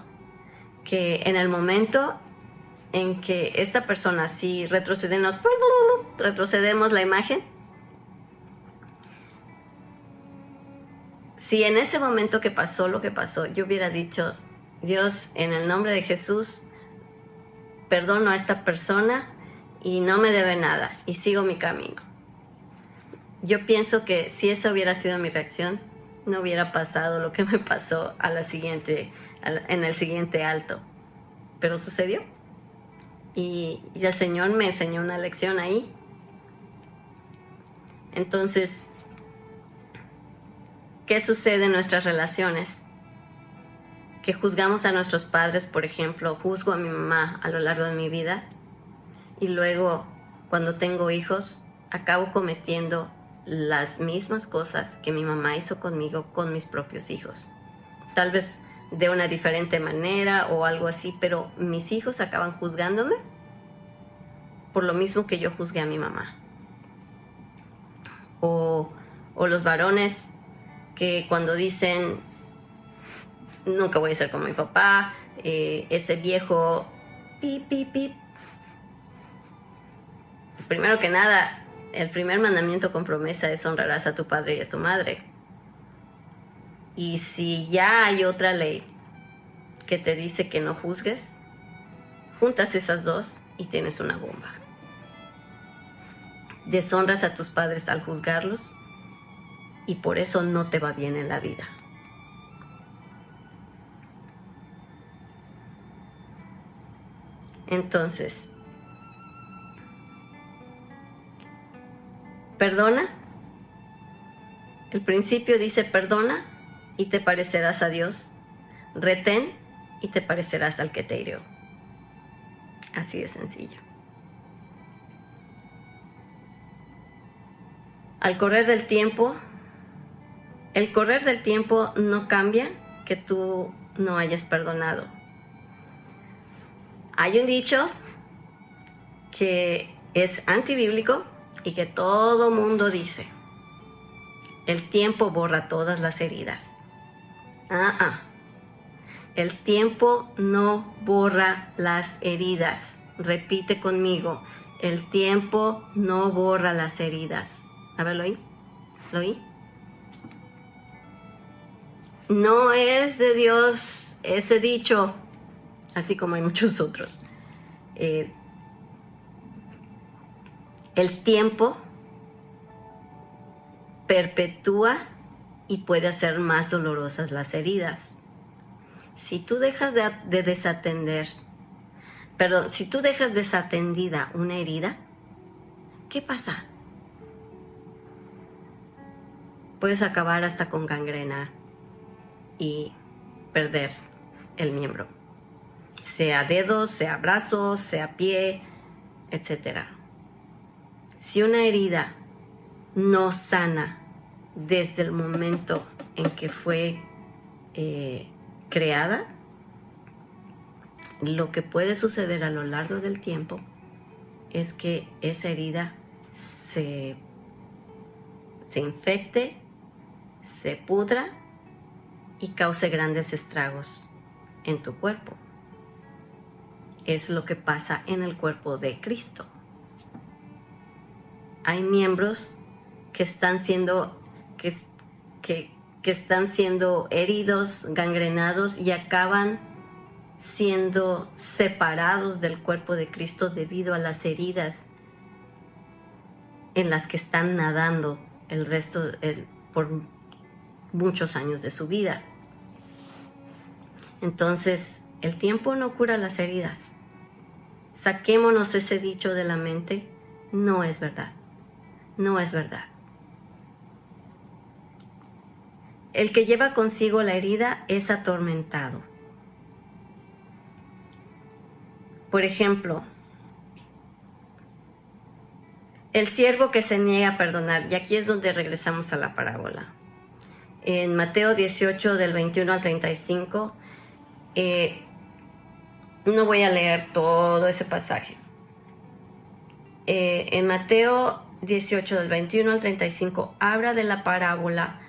Que en el momento en que esta persona sí retrocedemos, retrocedemos la imagen, si en ese momento que pasó lo que pasó, yo hubiera dicho, Dios, en el nombre de Jesús, perdono a esta persona y no me debe nada y sigo mi camino. Yo pienso que si esa hubiera sido mi reacción, no hubiera pasado lo que me pasó a la siguiente, en el siguiente alto. Pero sucedió. Y, y el Señor me enseñó una lección ahí. Entonces, ¿qué sucede en nuestras relaciones? que juzgamos a nuestros padres, por ejemplo, juzgo a mi mamá a lo largo de mi vida y luego cuando tengo hijos acabo cometiendo las mismas cosas que mi mamá hizo conmigo con mis propios hijos. Tal vez de una diferente manera o algo así, pero mis hijos acaban juzgándome por lo mismo que yo juzgué a mi mamá. O, o los varones que cuando dicen nunca voy a ser como mi papá, eh, ese viejo pip, pip, pip. Primero que nada, el primer mandamiento con promesa es honrarás a tu padre y a tu madre. Y si ya hay otra ley que te dice que no juzgues, juntas esas dos y tienes una bomba. Deshonras a tus padres al juzgarlos y por eso no te va bien en la vida. Entonces, perdona. El principio dice perdona y te parecerás a Dios. Retén y te parecerás al que te hirió. Así de sencillo. Al correr del tiempo, el correr del tiempo no cambia que tú no hayas perdonado hay un dicho que es antibíblico y que todo mundo dice. El tiempo borra todas las heridas. Ah, ah. El tiempo no borra las heridas. Repite conmigo. El tiempo no borra las heridas. A ver, ¿lo oí? ¿Lo oí? No es de Dios ese dicho así como hay muchos otros. Eh, el tiempo perpetúa y puede hacer más dolorosas las heridas. Si tú dejas de, de desatender, perdón, si tú dejas desatendida una herida, ¿qué pasa? Puedes acabar hasta con gangrena y perder el miembro. sea dedos, sea brazos, sea pie, etc. Si una herida no sana desde el momento en que fue eh, creada, lo que puede suceder a lo largo del tiempo es que esa herida se, se infecte, se pudra y cause grandes estragos en tu cuerpo. Es lo que pasa en el cuerpo de Cristo. Hay miembros que están siendo, que, que, están siendo heridos, gangrenados y acaban siendo separados del cuerpo de Cristo debido a las heridas en las que están nadando el resto por muchos años de su vida. Entonces, el tiempo no cura las heridas. Saquémonos ese dicho de la mente. No es verdad. No es verdad. El que lleva consigo la herida es atormentado. Por ejemplo, el siervo que se niega a perdonar, y aquí es donde regresamos a la parábola. En Mateo 18 del 21 al 35, eh, no voy a leer todo ese pasaje. Eh, en Mateo 18 del 21 al 35 habla de la parábola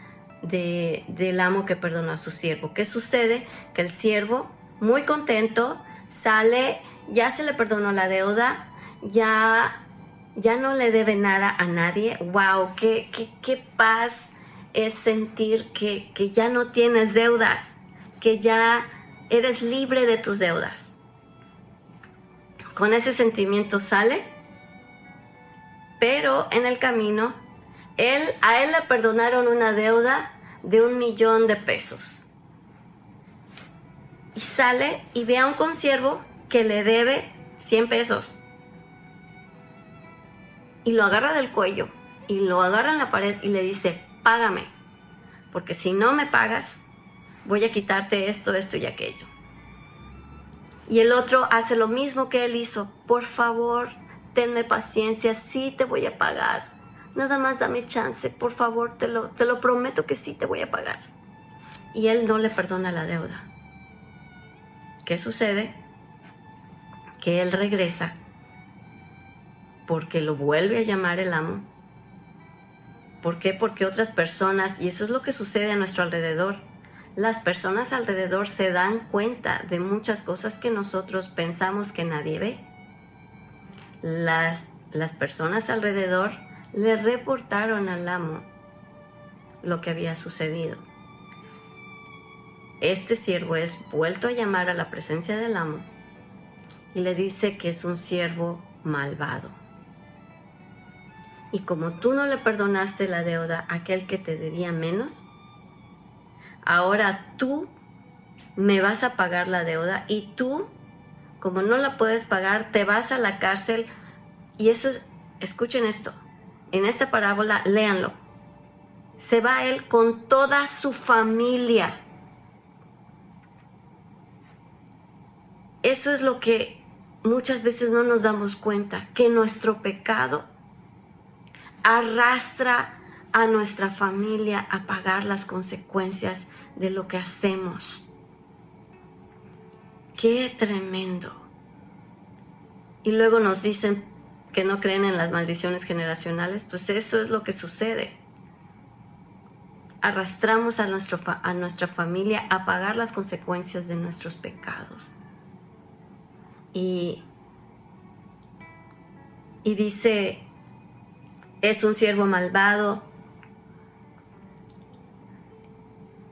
de, del amo que perdonó a su siervo. ¿Qué sucede? Que el siervo, muy contento, sale, ya se le perdonó la deuda, ya, ya no le debe nada a nadie. ¡Wow! ¡Qué, qué, qué paz es sentir que, que ya no tienes deudas! Que ya eres libre de tus deudas. Con ese sentimiento sale, pero en el camino, él, a él le perdonaron una deuda de un millón de pesos. Y sale y ve a un consiervo que le debe 100 pesos. Y lo agarra del cuello y lo agarra en la pared y le dice, págame, porque si no me pagas, voy a quitarte esto, esto y aquello. Y el otro hace lo mismo que él hizo. Por favor, tenme paciencia, sí te voy a pagar. Nada más dame chance, por favor, te lo, te lo prometo que sí te voy a pagar. Y él no le perdona la deuda. ¿Qué sucede? Que él regresa porque lo vuelve a llamar el amo. ¿Por qué? Porque otras personas, y eso es lo que sucede a nuestro alrededor, las personas alrededor se dan cuenta de muchas cosas que nosotros pensamos que nadie ve. Las, las personas alrededor le reportaron al amo lo que había sucedido. Este siervo es vuelto a llamar a la presencia del amo y le dice que es un siervo malvado. Y como tú no le perdonaste la deuda a aquel que te debía menos, ahora tú me vas a pagar la deuda y tú, como no la puedes pagar, te vas a la cárcel. Y eso es, escuchen esto, en esta parábola, léanlo. Se va él con toda su familia. Eso es lo que muchas veces no nos damos cuenta, que nuestro pecado arrastra a nuestra familia a pagar las consecuencias de lo que hacemos. Qué tremendo. Y luego nos dicen que no creen en las maldiciones generacionales, pues eso es lo que sucede. Arrastramos a, nuestro, a nuestra familia a pagar las consecuencias de nuestros pecados. Y, y dice, es un siervo malvado,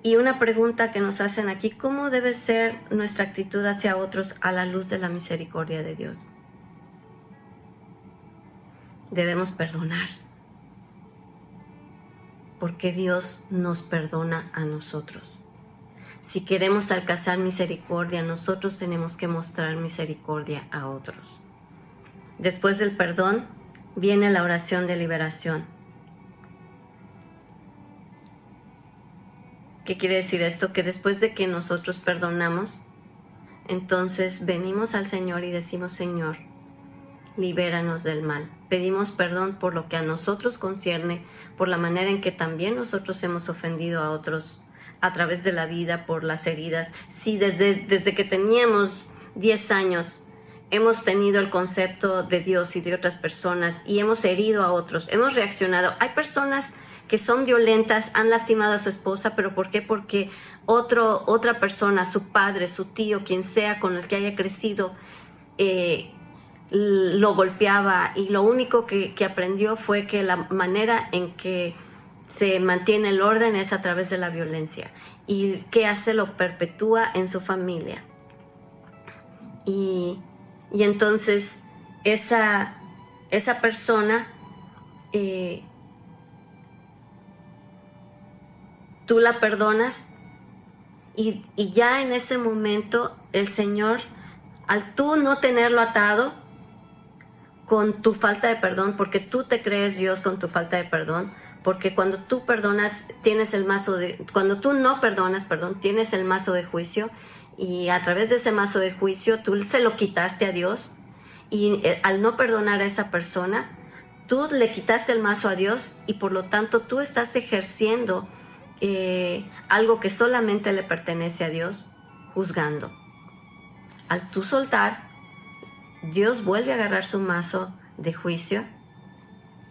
Y una pregunta que nos hacen aquí, ¿cómo debe ser nuestra actitud hacia otros a la luz de la misericordia de Dios? Debemos perdonar, porque Dios nos perdona a nosotros. Si queremos alcanzar misericordia, nosotros tenemos que mostrar misericordia a otros. Después del perdón viene la oración de liberación ¿Qué quiere decir esto? Que después de que nosotros perdonamos, entonces venimos al Señor y decimos, Señor, libéranos del mal. Pedimos perdón por lo que a nosotros concierne, por la manera en que también nosotros hemos ofendido a otros a través de la vida, por las heridas. Si desde, desde que teníamos 10 años hemos tenido el concepto de Dios y de otras personas y hemos herido a otros, hemos reaccionado. Hay personas que son violentas, han lastimado a su esposa, pero ¿por qué? Porque otro, otra persona, su padre, su tío, quien sea con el que haya crecido, eh, lo golpeaba y lo único que, que aprendió fue que la manera en que se mantiene el orden es a través de la violencia y qué hace lo perpetúa en su familia. Y, entonces esa, esa persona eh, tú la perdonas y, y, ya en ese momento el Señor, al tú no tenerlo atado con tu falta de perdón, porque tú te crees Dios con tu falta de perdón, porque cuando tú perdonas tienes el mazo cuando tú no perdonas, perdón, tienes el mazo de juicio y a través de ese mazo de juicio tú se lo quitaste a Dios y eh, al no perdonar a esa persona, tú le quitaste el mazo a Dios y por lo tanto tú estás ejerciendo eh, algo que solamente le pertenece a Dios, juzgando. Al tú soltar, Dios vuelve a agarrar su mazo de juicio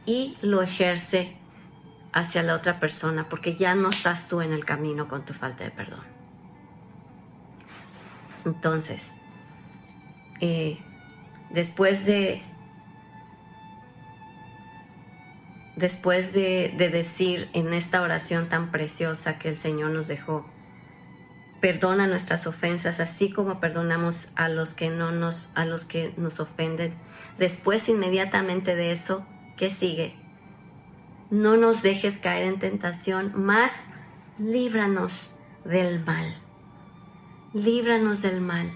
y lo ejerce hacia la otra persona porque ya no estás tú en el camino con tu falta de perdón. Entonces, eh, después de después de, de, decir en esta oración tan preciosa que el Señor nos dejó, perdona nuestras ofensas así como perdonamos a los que no nos a los que nos ofenden. Después inmediatamente de eso, ¿qué sigue? no nos dejes caer en tentación, más líbranos del mal. Líbranos del mal.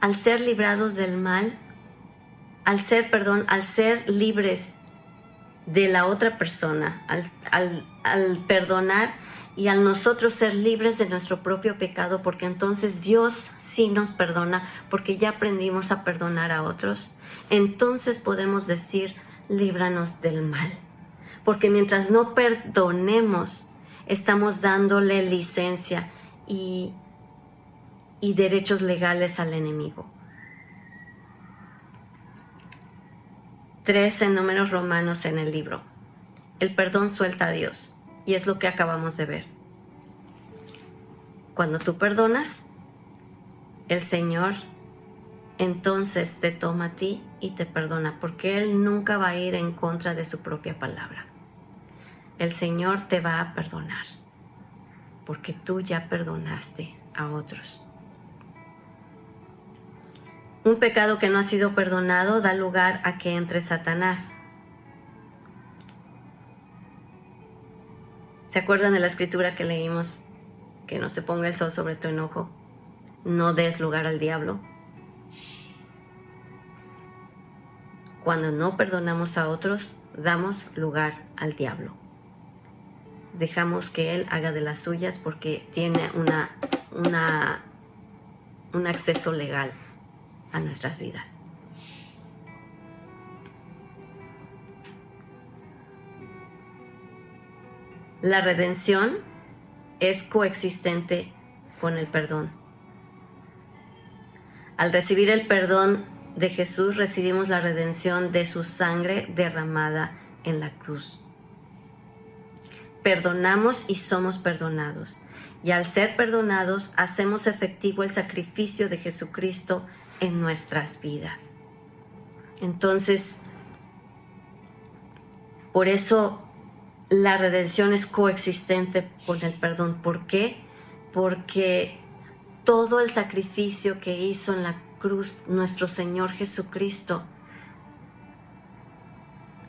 Al ser librados del mal, al ser, perdón, al ser libres de la otra persona, al, al perdonar y al nosotros ser libres de nuestro propio pecado, porque entonces Dios sí nos perdona, porque ya aprendimos a perdonar a otros, entonces podemos decir, líbranos del mal. Porque mientras no perdonemos, estamos dándole licencia y, y derechos legales al enemigo. Tres en números romanos en el libro. El perdón suelta a Dios y es lo que acabamos de ver. Cuando tú perdonas, el Señor entonces te toma a ti y te perdona, porque Él nunca va a ir en contra de su propia palabra. El Señor te va a perdonar, porque tú ya perdonaste a otros. Un pecado que no ha sido perdonado da lugar a que entre Satanás. ¿Se acuerdan de la escritura que leímos? Que no se ponga el sol sobre tu enojo, no des lugar al diablo. Cuando no perdonamos a otros, damos lugar al diablo. Dejamos que él haga de las suyas porque tiene una, una, un acceso legal a nuestras vidas. La redención es coexistente con el perdón. Al recibir el perdón de Jesús recibimos la redención de su sangre derramada en la cruz. Perdonamos y somos perdonados. Y al ser perdonados hacemos efectivo el sacrificio de Jesucristo en nuestras vidas. Entonces, por eso la redención es coexistente con el perdón. ¿Por qué? Porque todo el sacrificio que hizo en la cruz nuestro Señor Jesucristo,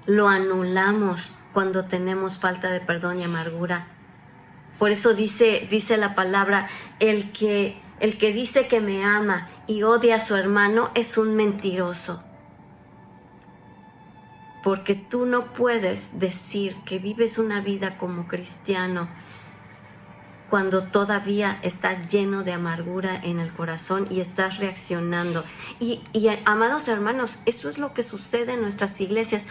lo anulamos cuando tenemos falta de perdón y amargura. Por eso dice, dice la palabra, el que, el que dice que me ama y odia a su hermano es un mentiroso. Porque tú no puedes decir que vives una vida como cristiano cuando todavía estás lleno de amargura en el corazón y estás reaccionando. Y, amados hermanos, eso es lo que sucede en nuestras iglesias.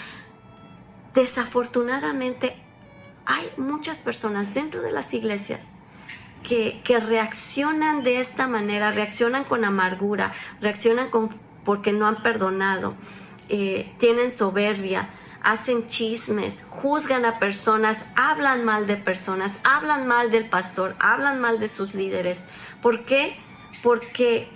Desafortunadamente, hay muchas personas dentro de las iglesias que, reaccionan de esta manera, reaccionan con amargura, reaccionan con, porque no han perdonado, eh, tienen soberbia, hacen chismes, juzgan a personas, hablan mal de personas, hablan mal del pastor, hablan mal de sus líderes. ¿Por qué? Porque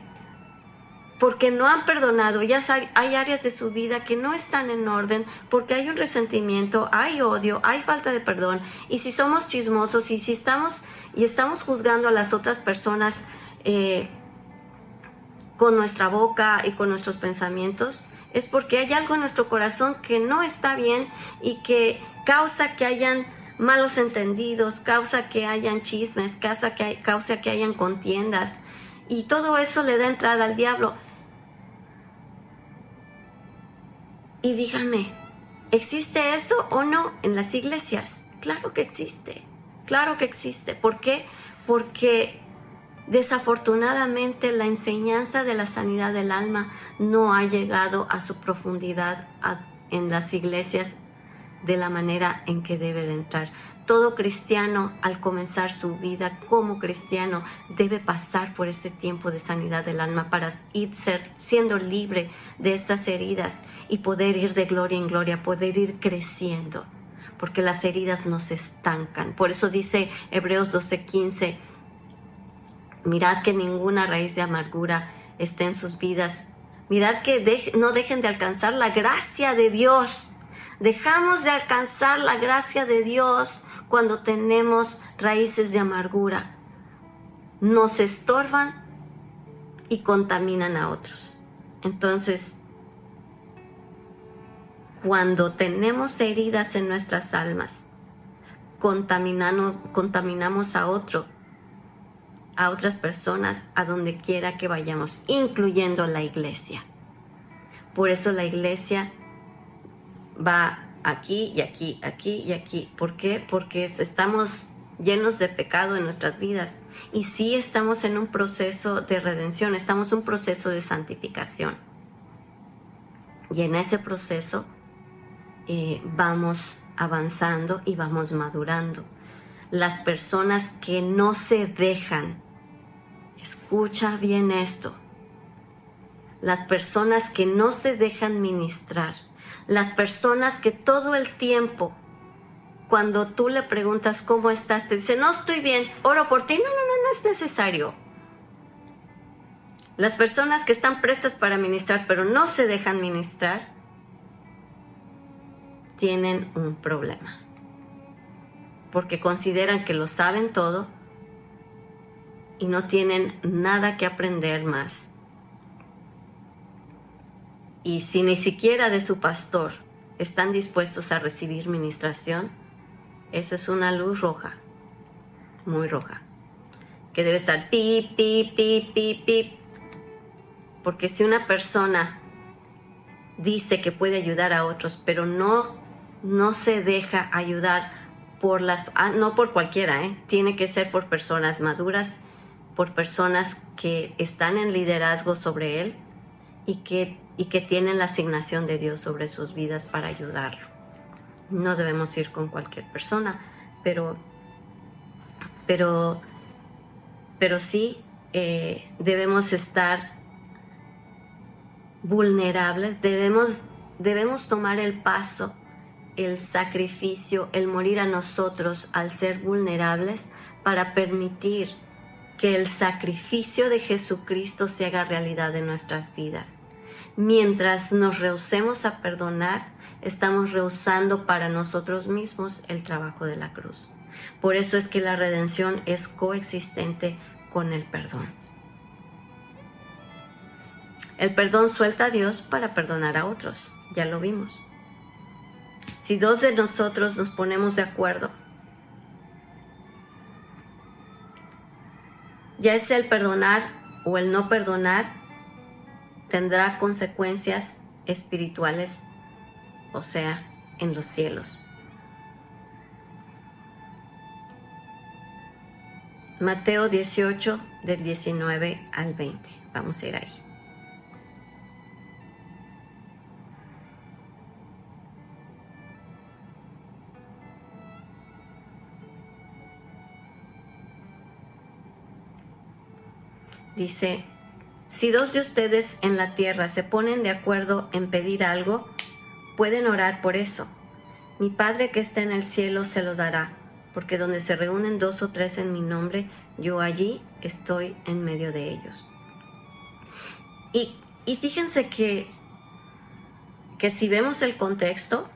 porque no han perdonado, ya hay áreas de su vida que no están en orden, porque hay un resentimiento, hay odio, hay falta de perdón. Y si somos chismosos y si estamos y estamos juzgando a las otras personas eh, con nuestra boca y con nuestros pensamientos, es porque hay algo en nuestro corazón que no está bien y que causa que hayan malos entendidos, causa que hayan chismes, causa que, causa que hayan contiendas. Y todo eso le da entrada al diablo. Y díganme, ¿existe eso o no en las iglesias? Claro que existe, claro que existe. ¿Por qué? Porque Desafortunadamente, la enseñanza de la sanidad del alma no ha llegado a su profundidad en las iglesias de la manera en que debe de entrar. Todo cristiano, al comenzar su vida como cristiano, debe pasar por ese tiempo de sanidad del alma para ir ser, siendo libre de estas heridas y poder ir de gloria en gloria, poder ir creciendo, porque las heridas nos estancan. Por eso dice Hebreos 12:15, Mirad que ninguna raíz de amargura esté en sus vidas. Mirad que no dejen de alcanzar la gracia de Dios. Dejamos de alcanzar la gracia de Dios cuando tenemos raíces de amargura. Nos estorban y contaminan a otros. Entonces, cuando tenemos heridas en nuestras almas, contaminamos a otro a otras personas a donde quiera que vayamos, incluyendo la iglesia. Por eso la iglesia va aquí y aquí, aquí y aquí. ¿Por qué? Porque estamos llenos de pecado en nuestras vidas y sí estamos en un proceso de redención, estamos en un proceso de santificación. Y en ese proceso eh, vamos avanzando y vamos madurando. Las personas que no se dejan Escucha bien esto. Las personas que no se dejan ministrar, las personas que todo el tiempo, cuando tú le preguntas cómo estás, te dice, no estoy bien, oro por ti. No, no, no, no es necesario. Las personas que están prestas para ministrar, pero no se dejan ministrar, tienen un problema. Porque consideran que lo saben todo y no tienen nada que aprender más. Y si ni siquiera de su pastor están dispuestos a recibir ministración, eso es una luz roja, muy roja, que debe estar pip, pip, pip, pip, pip. Porque si una persona dice que puede ayudar a otros, pero no, no se deja ayudar por las, ah, no por cualquiera, ¿eh? tiene que ser por personas maduras por personas que están en liderazgo sobre él y que, y que tienen la asignación de Dios sobre sus vidas para ayudarlo. No debemos ir con cualquier persona, pero, pero, pero sí eh, debemos estar vulnerables, debemos, debemos tomar el paso, el sacrificio, el morir a nosotros al ser vulnerables para permitir que el sacrificio de Jesucristo se haga realidad en nuestras vidas. Mientras nos rehusemos a perdonar, estamos rehusando para nosotros mismos el trabajo de la cruz. Por eso es que la redención es coexistente con el perdón. El perdón suelta a Dios para perdonar a otros, ya lo vimos. Si dos de nosotros nos ponemos de acuerdo ya es el perdonar o el no perdonar, tendrá consecuencias espirituales, o sea, en los cielos. Mateo 18 del 19 al 20. Vamos a ir ahí. Dice, si dos de ustedes en la tierra se ponen de acuerdo en pedir algo, pueden orar por eso. Mi Padre que está en el cielo se lo dará, porque donde se reúnen dos o tres en mi nombre, yo allí estoy en medio de ellos. Y, fíjense que, que si vemos el contexto,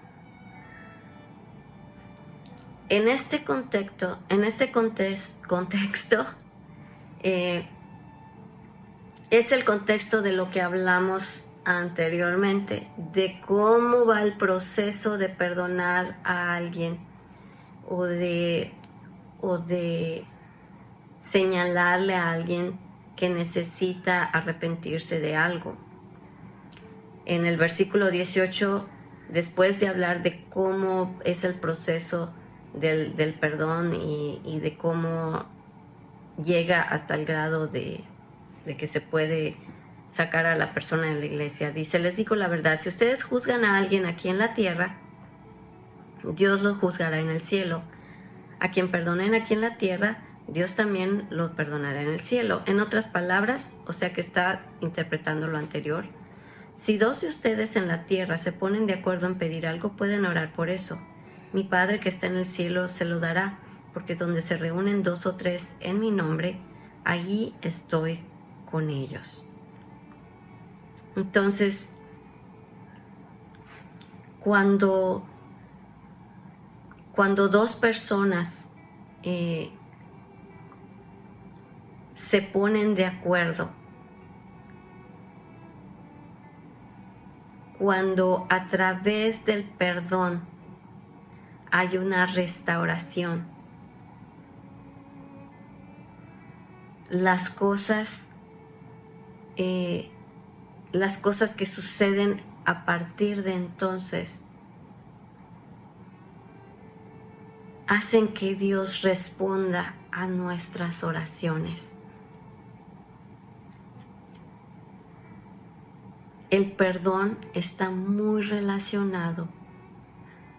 en este contexto, en este contexto, eh, es el contexto de lo que hablamos anteriormente, de cómo va el proceso de perdonar a alguien o de, o de señalarle a alguien que necesita arrepentirse de algo. En el versículo 18, después de hablar de cómo es el proceso del, perdón y, y de cómo llega hasta el grado de de que se puede sacar a la persona de la iglesia. Dice, les digo la verdad, si ustedes juzgan a alguien aquí en la tierra, Dios lo juzgará en el cielo. A quien perdonen aquí en la tierra, Dios también lo perdonará en el cielo. En otras palabras, o sea que está interpretando lo anterior, si dos de ustedes en la tierra se ponen de acuerdo en pedir algo, pueden orar por eso. Mi Padre que está en el cielo se lo dará, porque donde se reúnen dos o tres en mi nombre, allí estoy con ellos. Entonces, cuando, cuando dos personas eh, se ponen de acuerdo, cuando a través del perdón hay una restauración, las cosas eh, las cosas que suceden a partir de entonces hacen que Dios responda a nuestras oraciones. El perdón está muy relacionado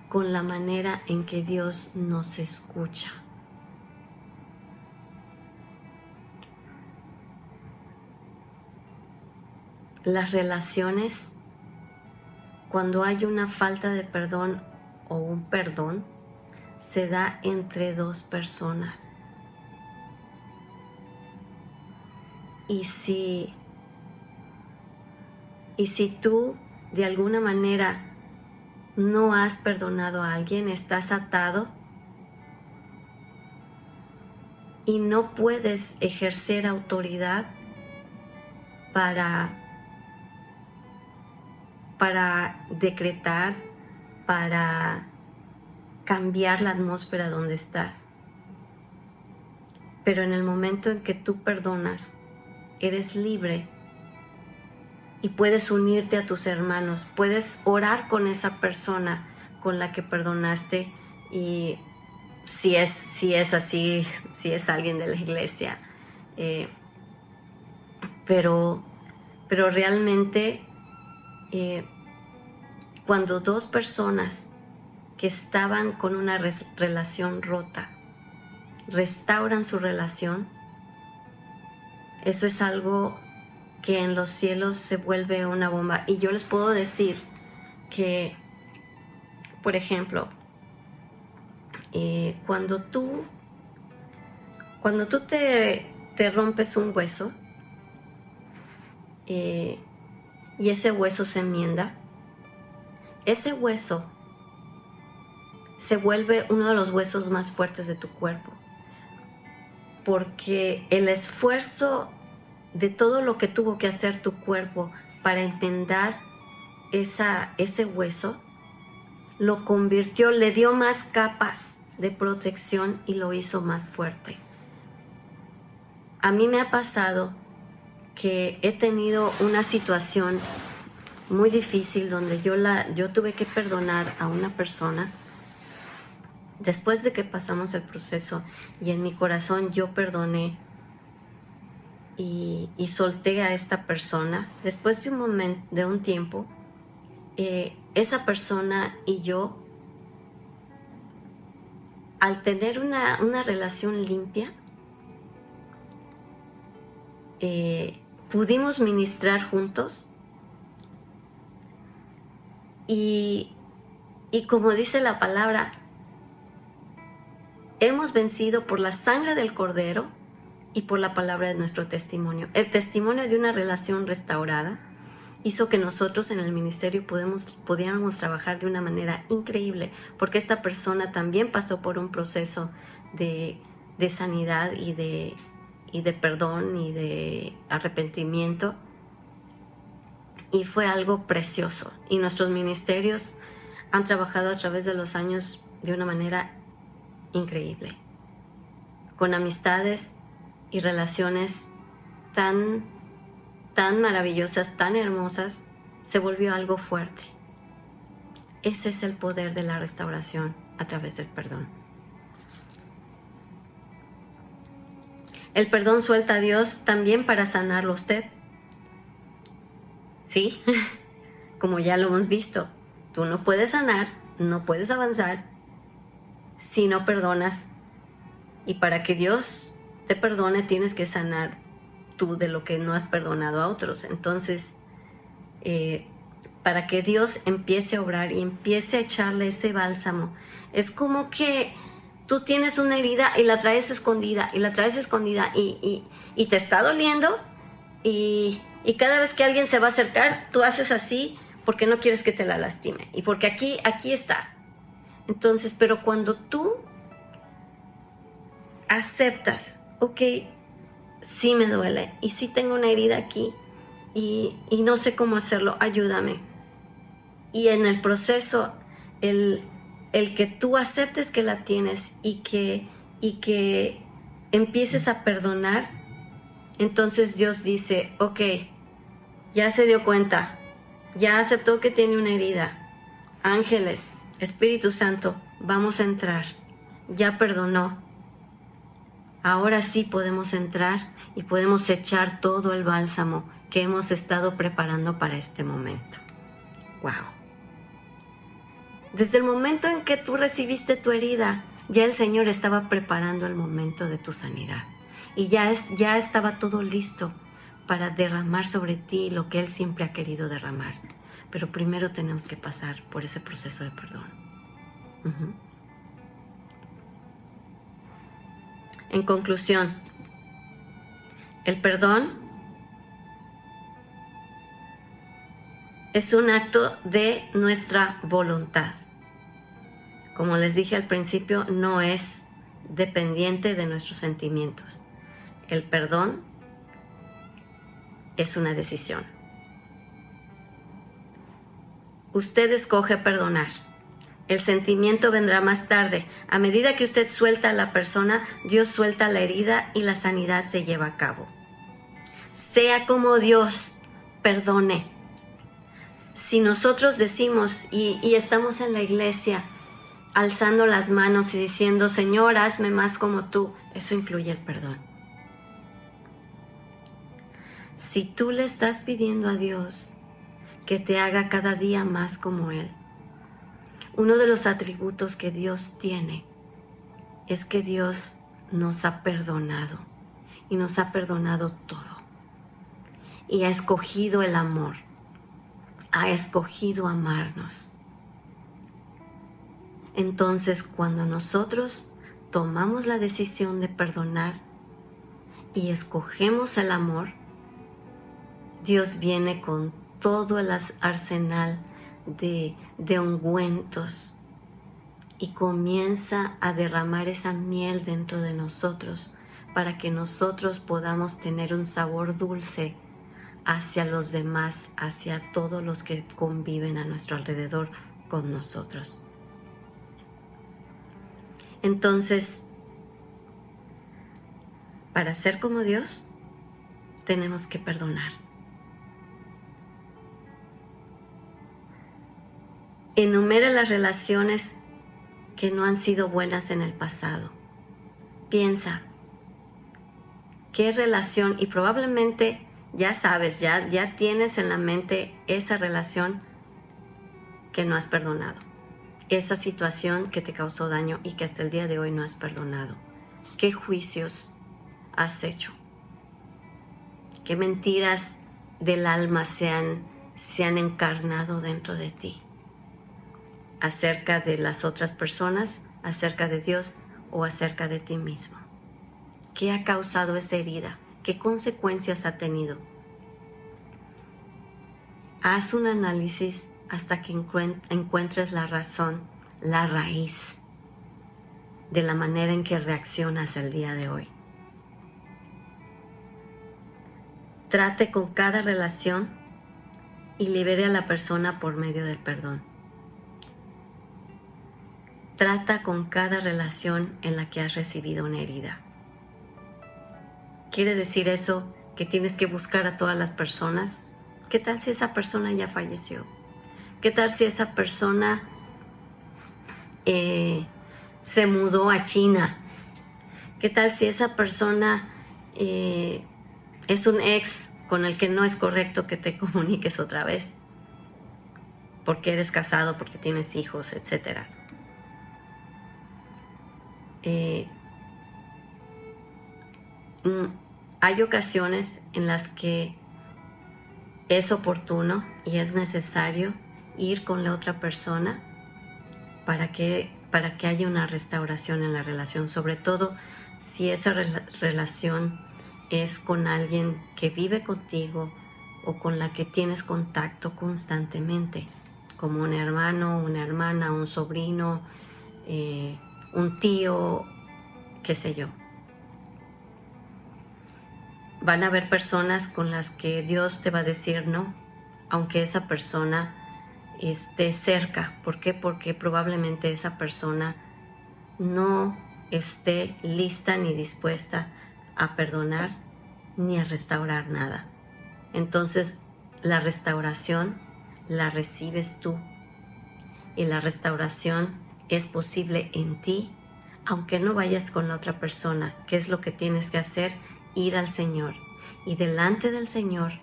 con la manera en que Dios nos escucha. Las relaciones, cuando hay una falta de perdón o un perdón, se da entre dos personas. Y si, y si tú de alguna manera no has perdonado a alguien, estás atado y no puedes ejercer autoridad para para decretar, para cambiar la atmósfera donde estás. Pero en el momento en que tú perdonas, eres libre y puedes unirte a tus hermanos, puedes orar con esa persona con la que perdonaste y si es, si es así, si es alguien de la iglesia. Eh, pero, pero realmente eh, cuando dos personas que estaban con una relación rota restauran su relación, eso es algo que en los cielos se vuelve una bomba. Y yo les puedo decir que, por ejemplo, eh, cuando tú, cuando tú te, te rompes un hueso, eh, y ese hueso se enmienda, ese hueso se vuelve uno de los huesos más fuertes de tu cuerpo. Porque el esfuerzo de todo lo que tuvo que hacer tu cuerpo para enmendar esa, ese hueso, lo convirtió, le dio más capas de protección y lo hizo más fuerte. A mí me ha pasado que he tenido una situación muy difícil donde yo, la, yo tuve que perdonar a una persona después de que pasamos el proceso y en mi corazón yo perdoné y, solté a esta persona, después de un momento, de un tiempo, eh, esa persona y yo, al tener una, relación limpia, eh, pudimos ministrar juntos y, y como dice la palabra, hemos vencido por la sangre del cordero y por la palabra de nuestro testimonio. El testimonio de una relación restaurada hizo que nosotros en el ministerio podemos, pudiéramos trabajar de una manera increíble, porque esta persona también pasó por un proceso de, sanidad y de, y de perdón y de arrepentimiento. Y fue algo precioso. Y nuestros ministerios han trabajado a través de los años de una manera increíble, con amistades y relaciones tan, tan maravillosas, tan hermosas, se volvió algo fuerte. Ese es el poder de la restauración a través del perdón. El perdón suelta a Dios también para sanarlo usted. Sí, como ya lo hemos visto, tú no puedes sanar, no puedes avanzar si no perdonas. Y para que Dios te perdone tienes que sanar tú de lo que no has perdonado a otros. Entonces, eh, para que Dios empiece a obrar y empiece a echarle ese bálsamo, es como que tú tienes una herida y la traes escondida y la traes escondida y, y, te está doliendo y, y cada vez que alguien se va a acercar, tú haces así porque no quieres que te la lastime y porque aquí, aquí está, entonces, pero cuando tú aceptas, ok, sí me duele y sí tengo una herida aquí y, no sé cómo hacerlo, ayúdame. Y en el proceso, el, el que tú aceptes que la tienes y que, y que empieces a perdonar, entonces Dios dice, ok, ya se dio cuenta, ya aceptó que tiene una herida. Ángeles, Espíritu Santo, vamos a entrar. Ya perdonó. Ahora sí podemos entrar y podemos echar todo el bálsamo que hemos estado preparando para este momento. ¡Wow! Desde el momento en que tú recibiste tu herida, ya el Señor estaba preparando el momento de tu sanidad. Y ya, es, ya estaba todo listo para derramar sobre ti lo que Él siempre ha querido derramar pero primero tenemos que pasar por ese proceso de perdón. En conclusión, el perdón es un acto de nuestra voluntad. Como les dije al principio, no es dependiente de nuestros sentimientos. El perdón es una decisión. Usted escoge perdonar. El sentimiento vendrá más tarde. A medida que usted suelta a la persona, Dios suelta la herida y la sanidad se lleva a cabo. Sea como Dios, perdone. Si nosotros decimos y, estamos en la iglesia alzando las manos y diciendo, Señor, hazme más como tú, eso incluye el perdón. Si tú le estás pidiendo a Dios que te haga cada día más como Él. Uno de los atributos que Dios tiene es que Dios nos ha perdonado y nos ha perdonado todo. Y ha escogido el amor, ha escogido amarnos. Entonces cuando nosotros tomamos la decisión de perdonar y escogemos el amor, Dios viene con todo el arsenal de, ungüentos y comienza a derramar esa miel dentro de nosotros para que nosotros podamos tener un sabor dulce hacia los demás, hacia todos los que conviven a nuestro alrededor con nosotros. Entonces, para ser como Dios, tenemos que perdonar. enumera las relaciones que no han sido buenas en el pasado. Piensa, ¿qué relación? Y probablemente ya sabes, ya, ya tienes en la mente esa relación que no has perdonado. Esa situación que te causó daño y que hasta el día de hoy no has perdonado. ¿Qué juicios has hecho? ¿Qué mentiras del alma se han, se han encarnado dentro de ti? Acerca de las otras personas, acerca de Dios o acerca de ti mismo. ¿Qué ha causado esa herida? ¿Qué consecuencias ha tenido? Haz un análisis hasta que encuentres la razón, la raíz de la manera en que reaccionas el día de hoy. Trate con cada relación y libere a la persona por medio del perdón. Trata con cada relación en la que has recibido una herida. ¿Quiere decir eso que tienes que buscar a todas las personas? ¿Qué tal si esa persona ya falleció? ¿Qué tal si esa persona eh, se mudó a China? ¿Qué tal si esa persona eh, es un ex con el que no es correcto que te comuniques otra vez? Porque eres casado, porque tienes hijos, etc. Eh, mm, hay ocasiones en las que es oportuno y es necesario ir con la otra persona para que, para que haya una restauración en la relación, sobre todo si esa relación es con alguien que vive contigo o con la que tienes contacto constantemente, como un hermano, una hermana, un sobrino, eh, un tío, qué sé yo. Van a haber personas con las que Dios te va a decir no, aunque esa persona esté cerca. ¿Por qué? Porque probablemente esa persona no esté lista ni dispuesta a perdonar ni a restaurar nada. Entonces la restauración la recibes tú y la restauración es posible en ti aunque no vayas con la otra persona. ¿Qué es lo que tienes que hacer? Ir al Señor y delante del Señor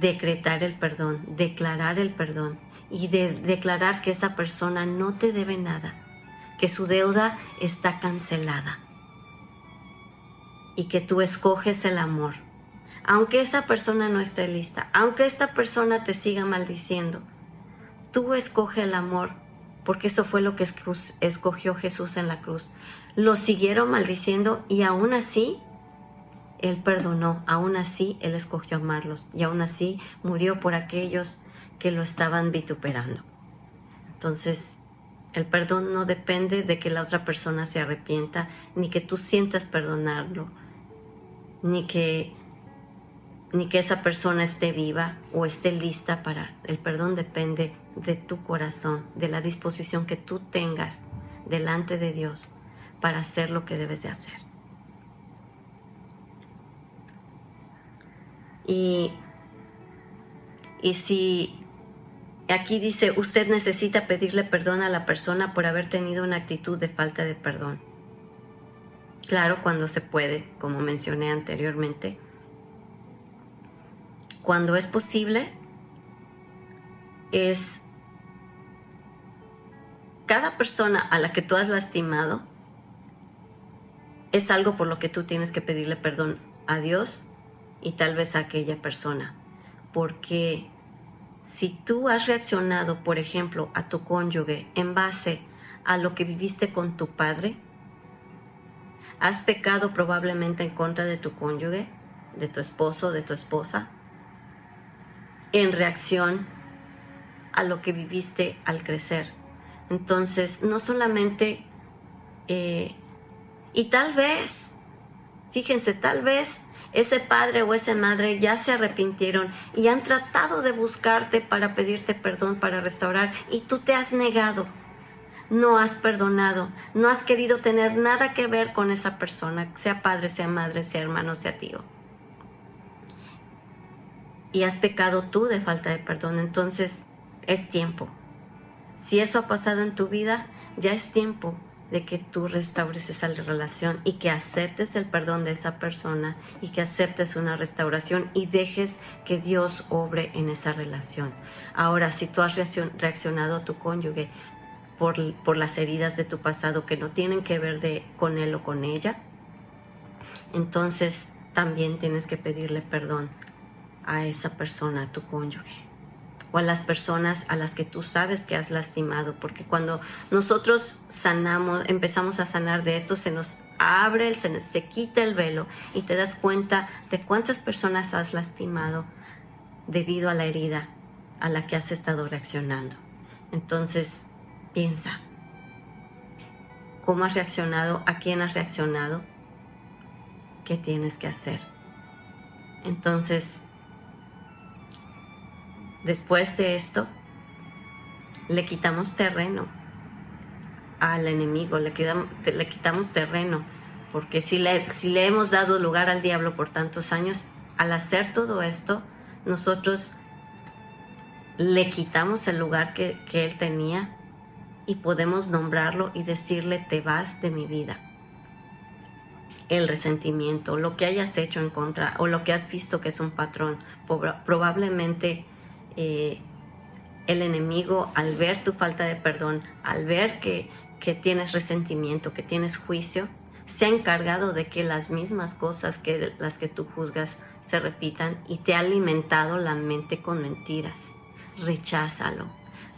decretar el perdón, declarar el perdón y de declarar que esa persona no te debe nada, que su deuda está cancelada y que tú escoges el amor. Aunque esa persona no esté lista, aunque esta persona te siga maldiciendo, tú escoge el amor porque eso fue lo que escogió Jesús en la cruz. Lo siguieron maldiciendo y aún así él perdonó, aún así Él escogió amarlos y aún así murió por aquellos que lo estaban vituperando. Entonces, el perdón no depende de que la otra persona se arrepienta, ni que tú sientas perdonarlo, ni que, ni que esa persona esté viva o esté lista para... El perdón depende de tu corazón, de la disposición que tú tengas delante de Dios para hacer lo que debes de hacer. Y, y si aquí dice, usted necesita pedirle perdón a la persona por haber tenido una actitud de falta de perdón. Claro, cuando se puede, como mencioné anteriormente. Cuando es posible, es cada persona a la que tú has lastimado, es algo por lo que tú tienes que pedirle perdón a Dios y tal vez a aquella persona. Porque si tú has reaccionado, por ejemplo, a tu cónyuge en base a lo que viviste con tu padre, has pecado probablemente en contra de tu cónyuge, de tu esposo, de tu esposa, en reacción a lo que viviste al crecer. Entonces, no solamente, eh, y tal vez, fíjense, tal vez ese padre o esa madre ya se arrepintieron y han tratado de buscarte para pedirte perdón, para restaurar, y tú te has negado. No has perdonado, no has querido tener nada que ver con esa persona, sea padre, sea madre, sea hermano, sea tío. Y has pecado tú de falta de perdón, entonces es tiempo. Si eso ha pasado en tu vida, ya es tiempo de que tú restaures esa relación y que aceptes el perdón de esa persona y que aceptes una restauración y dejes que Dios obre en esa relación. Ahora, si tú has reaccionado a tu cónyuge por, por las heridas de tu pasado que no tienen que ver con él o con ella, entonces también tienes que pedirle perdón a esa persona, a tu cónyuge o a las personas a las que tú sabes que has lastimado, porque cuando nosotros sanamos, empezamos a sanar de esto, se nos abre, se, se quita el velo y te das cuenta de cuántas personas has lastimado debido a la herida a la que has estado reaccionando. Entonces, piensa, ¿cómo has reaccionado? ¿A quién has reaccionado? ¿Qué tienes que hacer? Entonces, Después de esto, le quitamos terreno al enemigo, le, quitamos terreno, porque si le, si le hemos dado lugar al diablo por tantos años, al hacer todo esto, nosotros le quitamos el lugar que, que él tenía y podemos nombrarlo y decirle, te vas de mi vida. El resentimiento, lo que hayas hecho en contra o lo que has visto que es un patrón, probablemente eh, el enemigo al ver tu falta de perdón, al ver que, que tienes resentimiento, que tienes juicio, se ha encargado de que las mismas cosas que las que tú juzgas se repitan y te ha alimentado la mente con mentiras. Recházalo.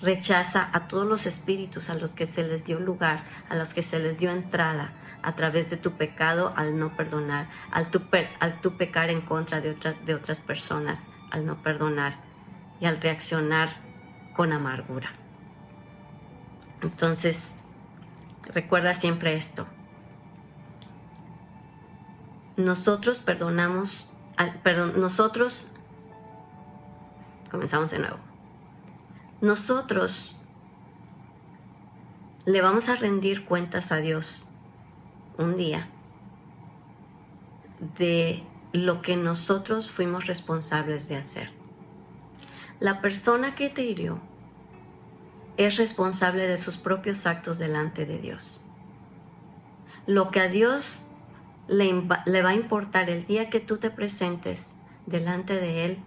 Rechaza a todos los espíritus a los que se les dio lugar, a los que se les dio entrada a través de tu pecado al no perdonar, al tu, al tu pecar en contra de, de otras personas, al no perdonar al reaccionar con amargura. Entonces, recuerda siempre esto. Nosotros perdonamos, perdón, nosotros, comenzamos de nuevo. Nosotros le vamos a rendir cuentas a Dios un día de lo que nosotros fuimos responsables de hacer. La persona que te hirió es responsable de sus propios actos delante de Dios. Lo que a Dios le, va a importar el día que tú te presentes delante de Él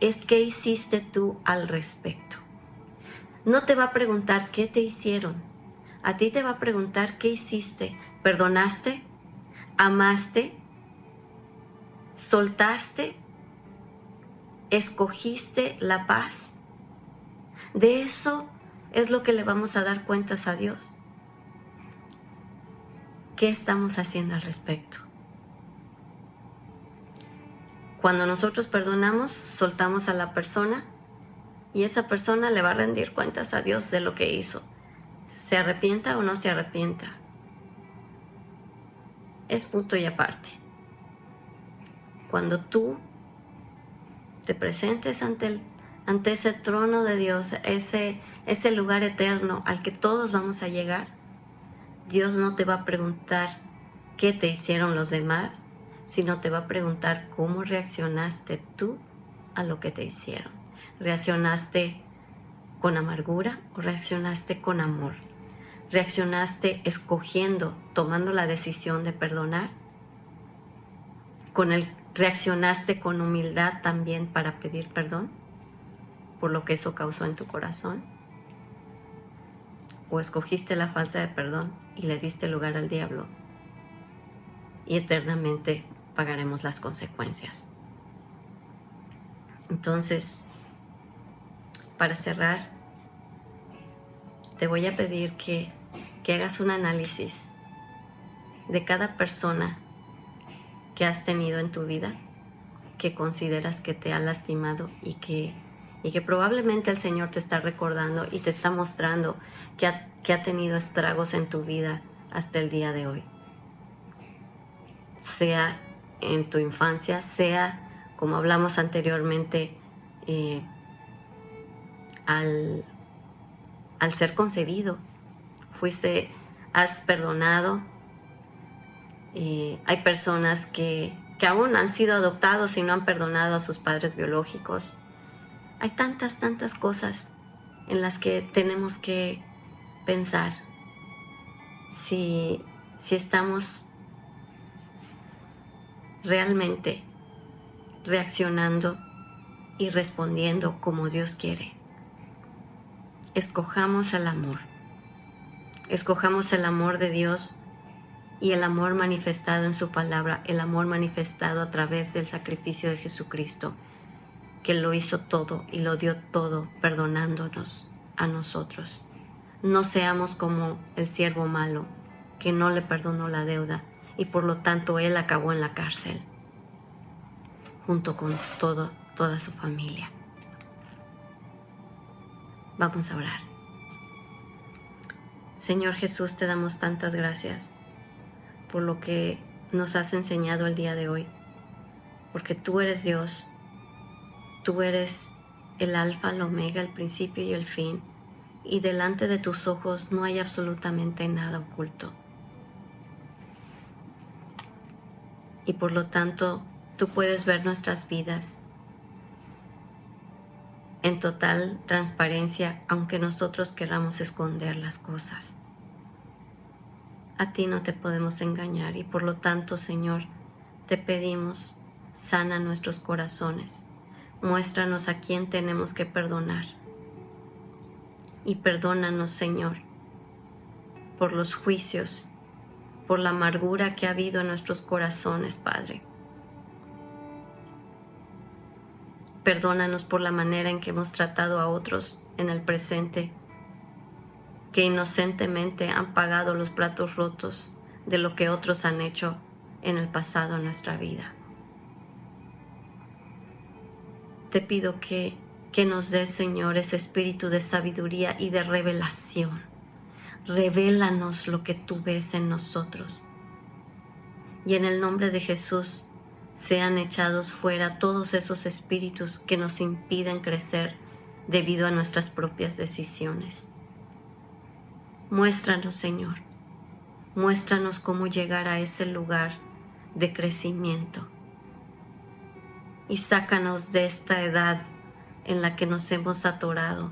es qué hiciste tú al respecto. No te va a preguntar qué te hicieron. A ti te va a preguntar qué hiciste. ¿Perdonaste? ¿Amaste? ¿Soltaste? Escogiste la paz. De eso es lo que le vamos a dar cuentas a Dios. ¿Qué estamos haciendo al respecto? Cuando nosotros perdonamos, soltamos a la persona y esa persona le va a rendir cuentas a Dios de lo que hizo. Se arrepienta o no se arrepienta. Es punto y aparte. Cuando tú te presentes ante, el, ante ese trono de Dios, ese, ese lugar eterno al que todos vamos a llegar, Dios no te va a preguntar qué te hicieron los demás, sino te va a preguntar cómo reaccionaste tú a lo que te hicieron. ¿Reaccionaste con amargura o reaccionaste con amor? ¿Reaccionaste escogiendo, tomando la decisión de perdonar? ¿Con el ¿Reaccionaste con humildad también para pedir perdón por lo que eso causó en tu corazón? ¿O escogiste la falta de perdón y le diste lugar al diablo? Y eternamente pagaremos las consecuencias. Entonces, para cerrar, te voy a pedir que, que hagas un análisis de cada persona que has tenido en tu vida que consideras que te ha lastimado y que, y que probablemente el Señor te está recordando y te está mostrando que ha, que ha tenido estragos en tu vida hasta el día de hoy. Sea en tu infancia, sea, como hablamos anteriormente, eh, al, al ser concebido, fuiste, has perdonado, hay personas que, que aún han sido adoptados y no han perdonado a sus padres biológicos. Hay tantas, tantas cosas en las que tenemos que pensar si, si estamos realmente reaccionando y respondiendo como Dios quiere. Escojamos el amor. Escojamos el amor de Dios y el amor manifestado en su palabra, el amor manifestado a través del sacrificio de Jesucristo, que lo hizo todo y lo dio todo perdonándonos a nosotros. No seamos como el siervo malo, que no le perdonó la deuda y por lo tanto él acabó en la cárcel, junto con todo, toda su familia. Vamos a orar. Señor Jesús, te damos tantas gracias por lo que nos has enseñado el día de hoy, porque tú eres Dios, tú eres el alfa, el omega, el principio y el fin, y delante de tus ojos no hay absolutamente nada oculto. Y por lo tanto, tú puedes ver nuestras vidas en total transparencia, aunque nosotros queramos esconder las cosas. A ti no te podemos engañar y por lo tanto, Señor, te pedimos, sana nuestros corazones, muéstranos a quién tenemos que perdonar. Y perdónanos, Señor, por los juicios, por la amargura que ha habido en nuestros corazones, Padre. Perdónanos por la manera en que hemos tratado a otros en el presente que inocentemente han pagado los platos rotos de lo que otros han hecho en el pasado en nuestra vida. Te pido que, que nos des, Señor, ese espíritu de sabiduría y de revelación. Revélanos lo que tú ves en nosotros. Y en el nombre de Jesús sean echados fuera todos esos espíritus que nos impiden crecer debido a nuestras propias decisiones. Muéstranos, Señor, muéstranos cómo llegar a ese lugar de crecimiento. Y sácanos de esta edad en la que nos hemos atorado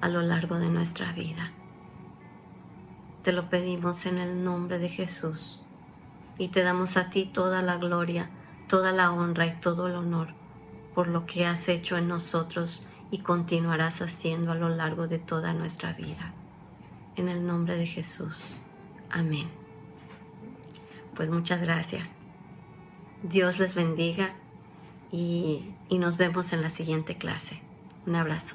a lo largo de nuestra vida. Te lo pedimos en el nombre de Jesús. Y te damos a ti toda la gloria, toda la honra y todo el honor por lo que has hecho en nosotros y continuarás haciendo a lo largo de toda nuestra vida en el nombre de Jesús. Amén. Pues muchas gracias. Dios les bendiga y, y nos vemos en la siguiente clase. Un abrazo.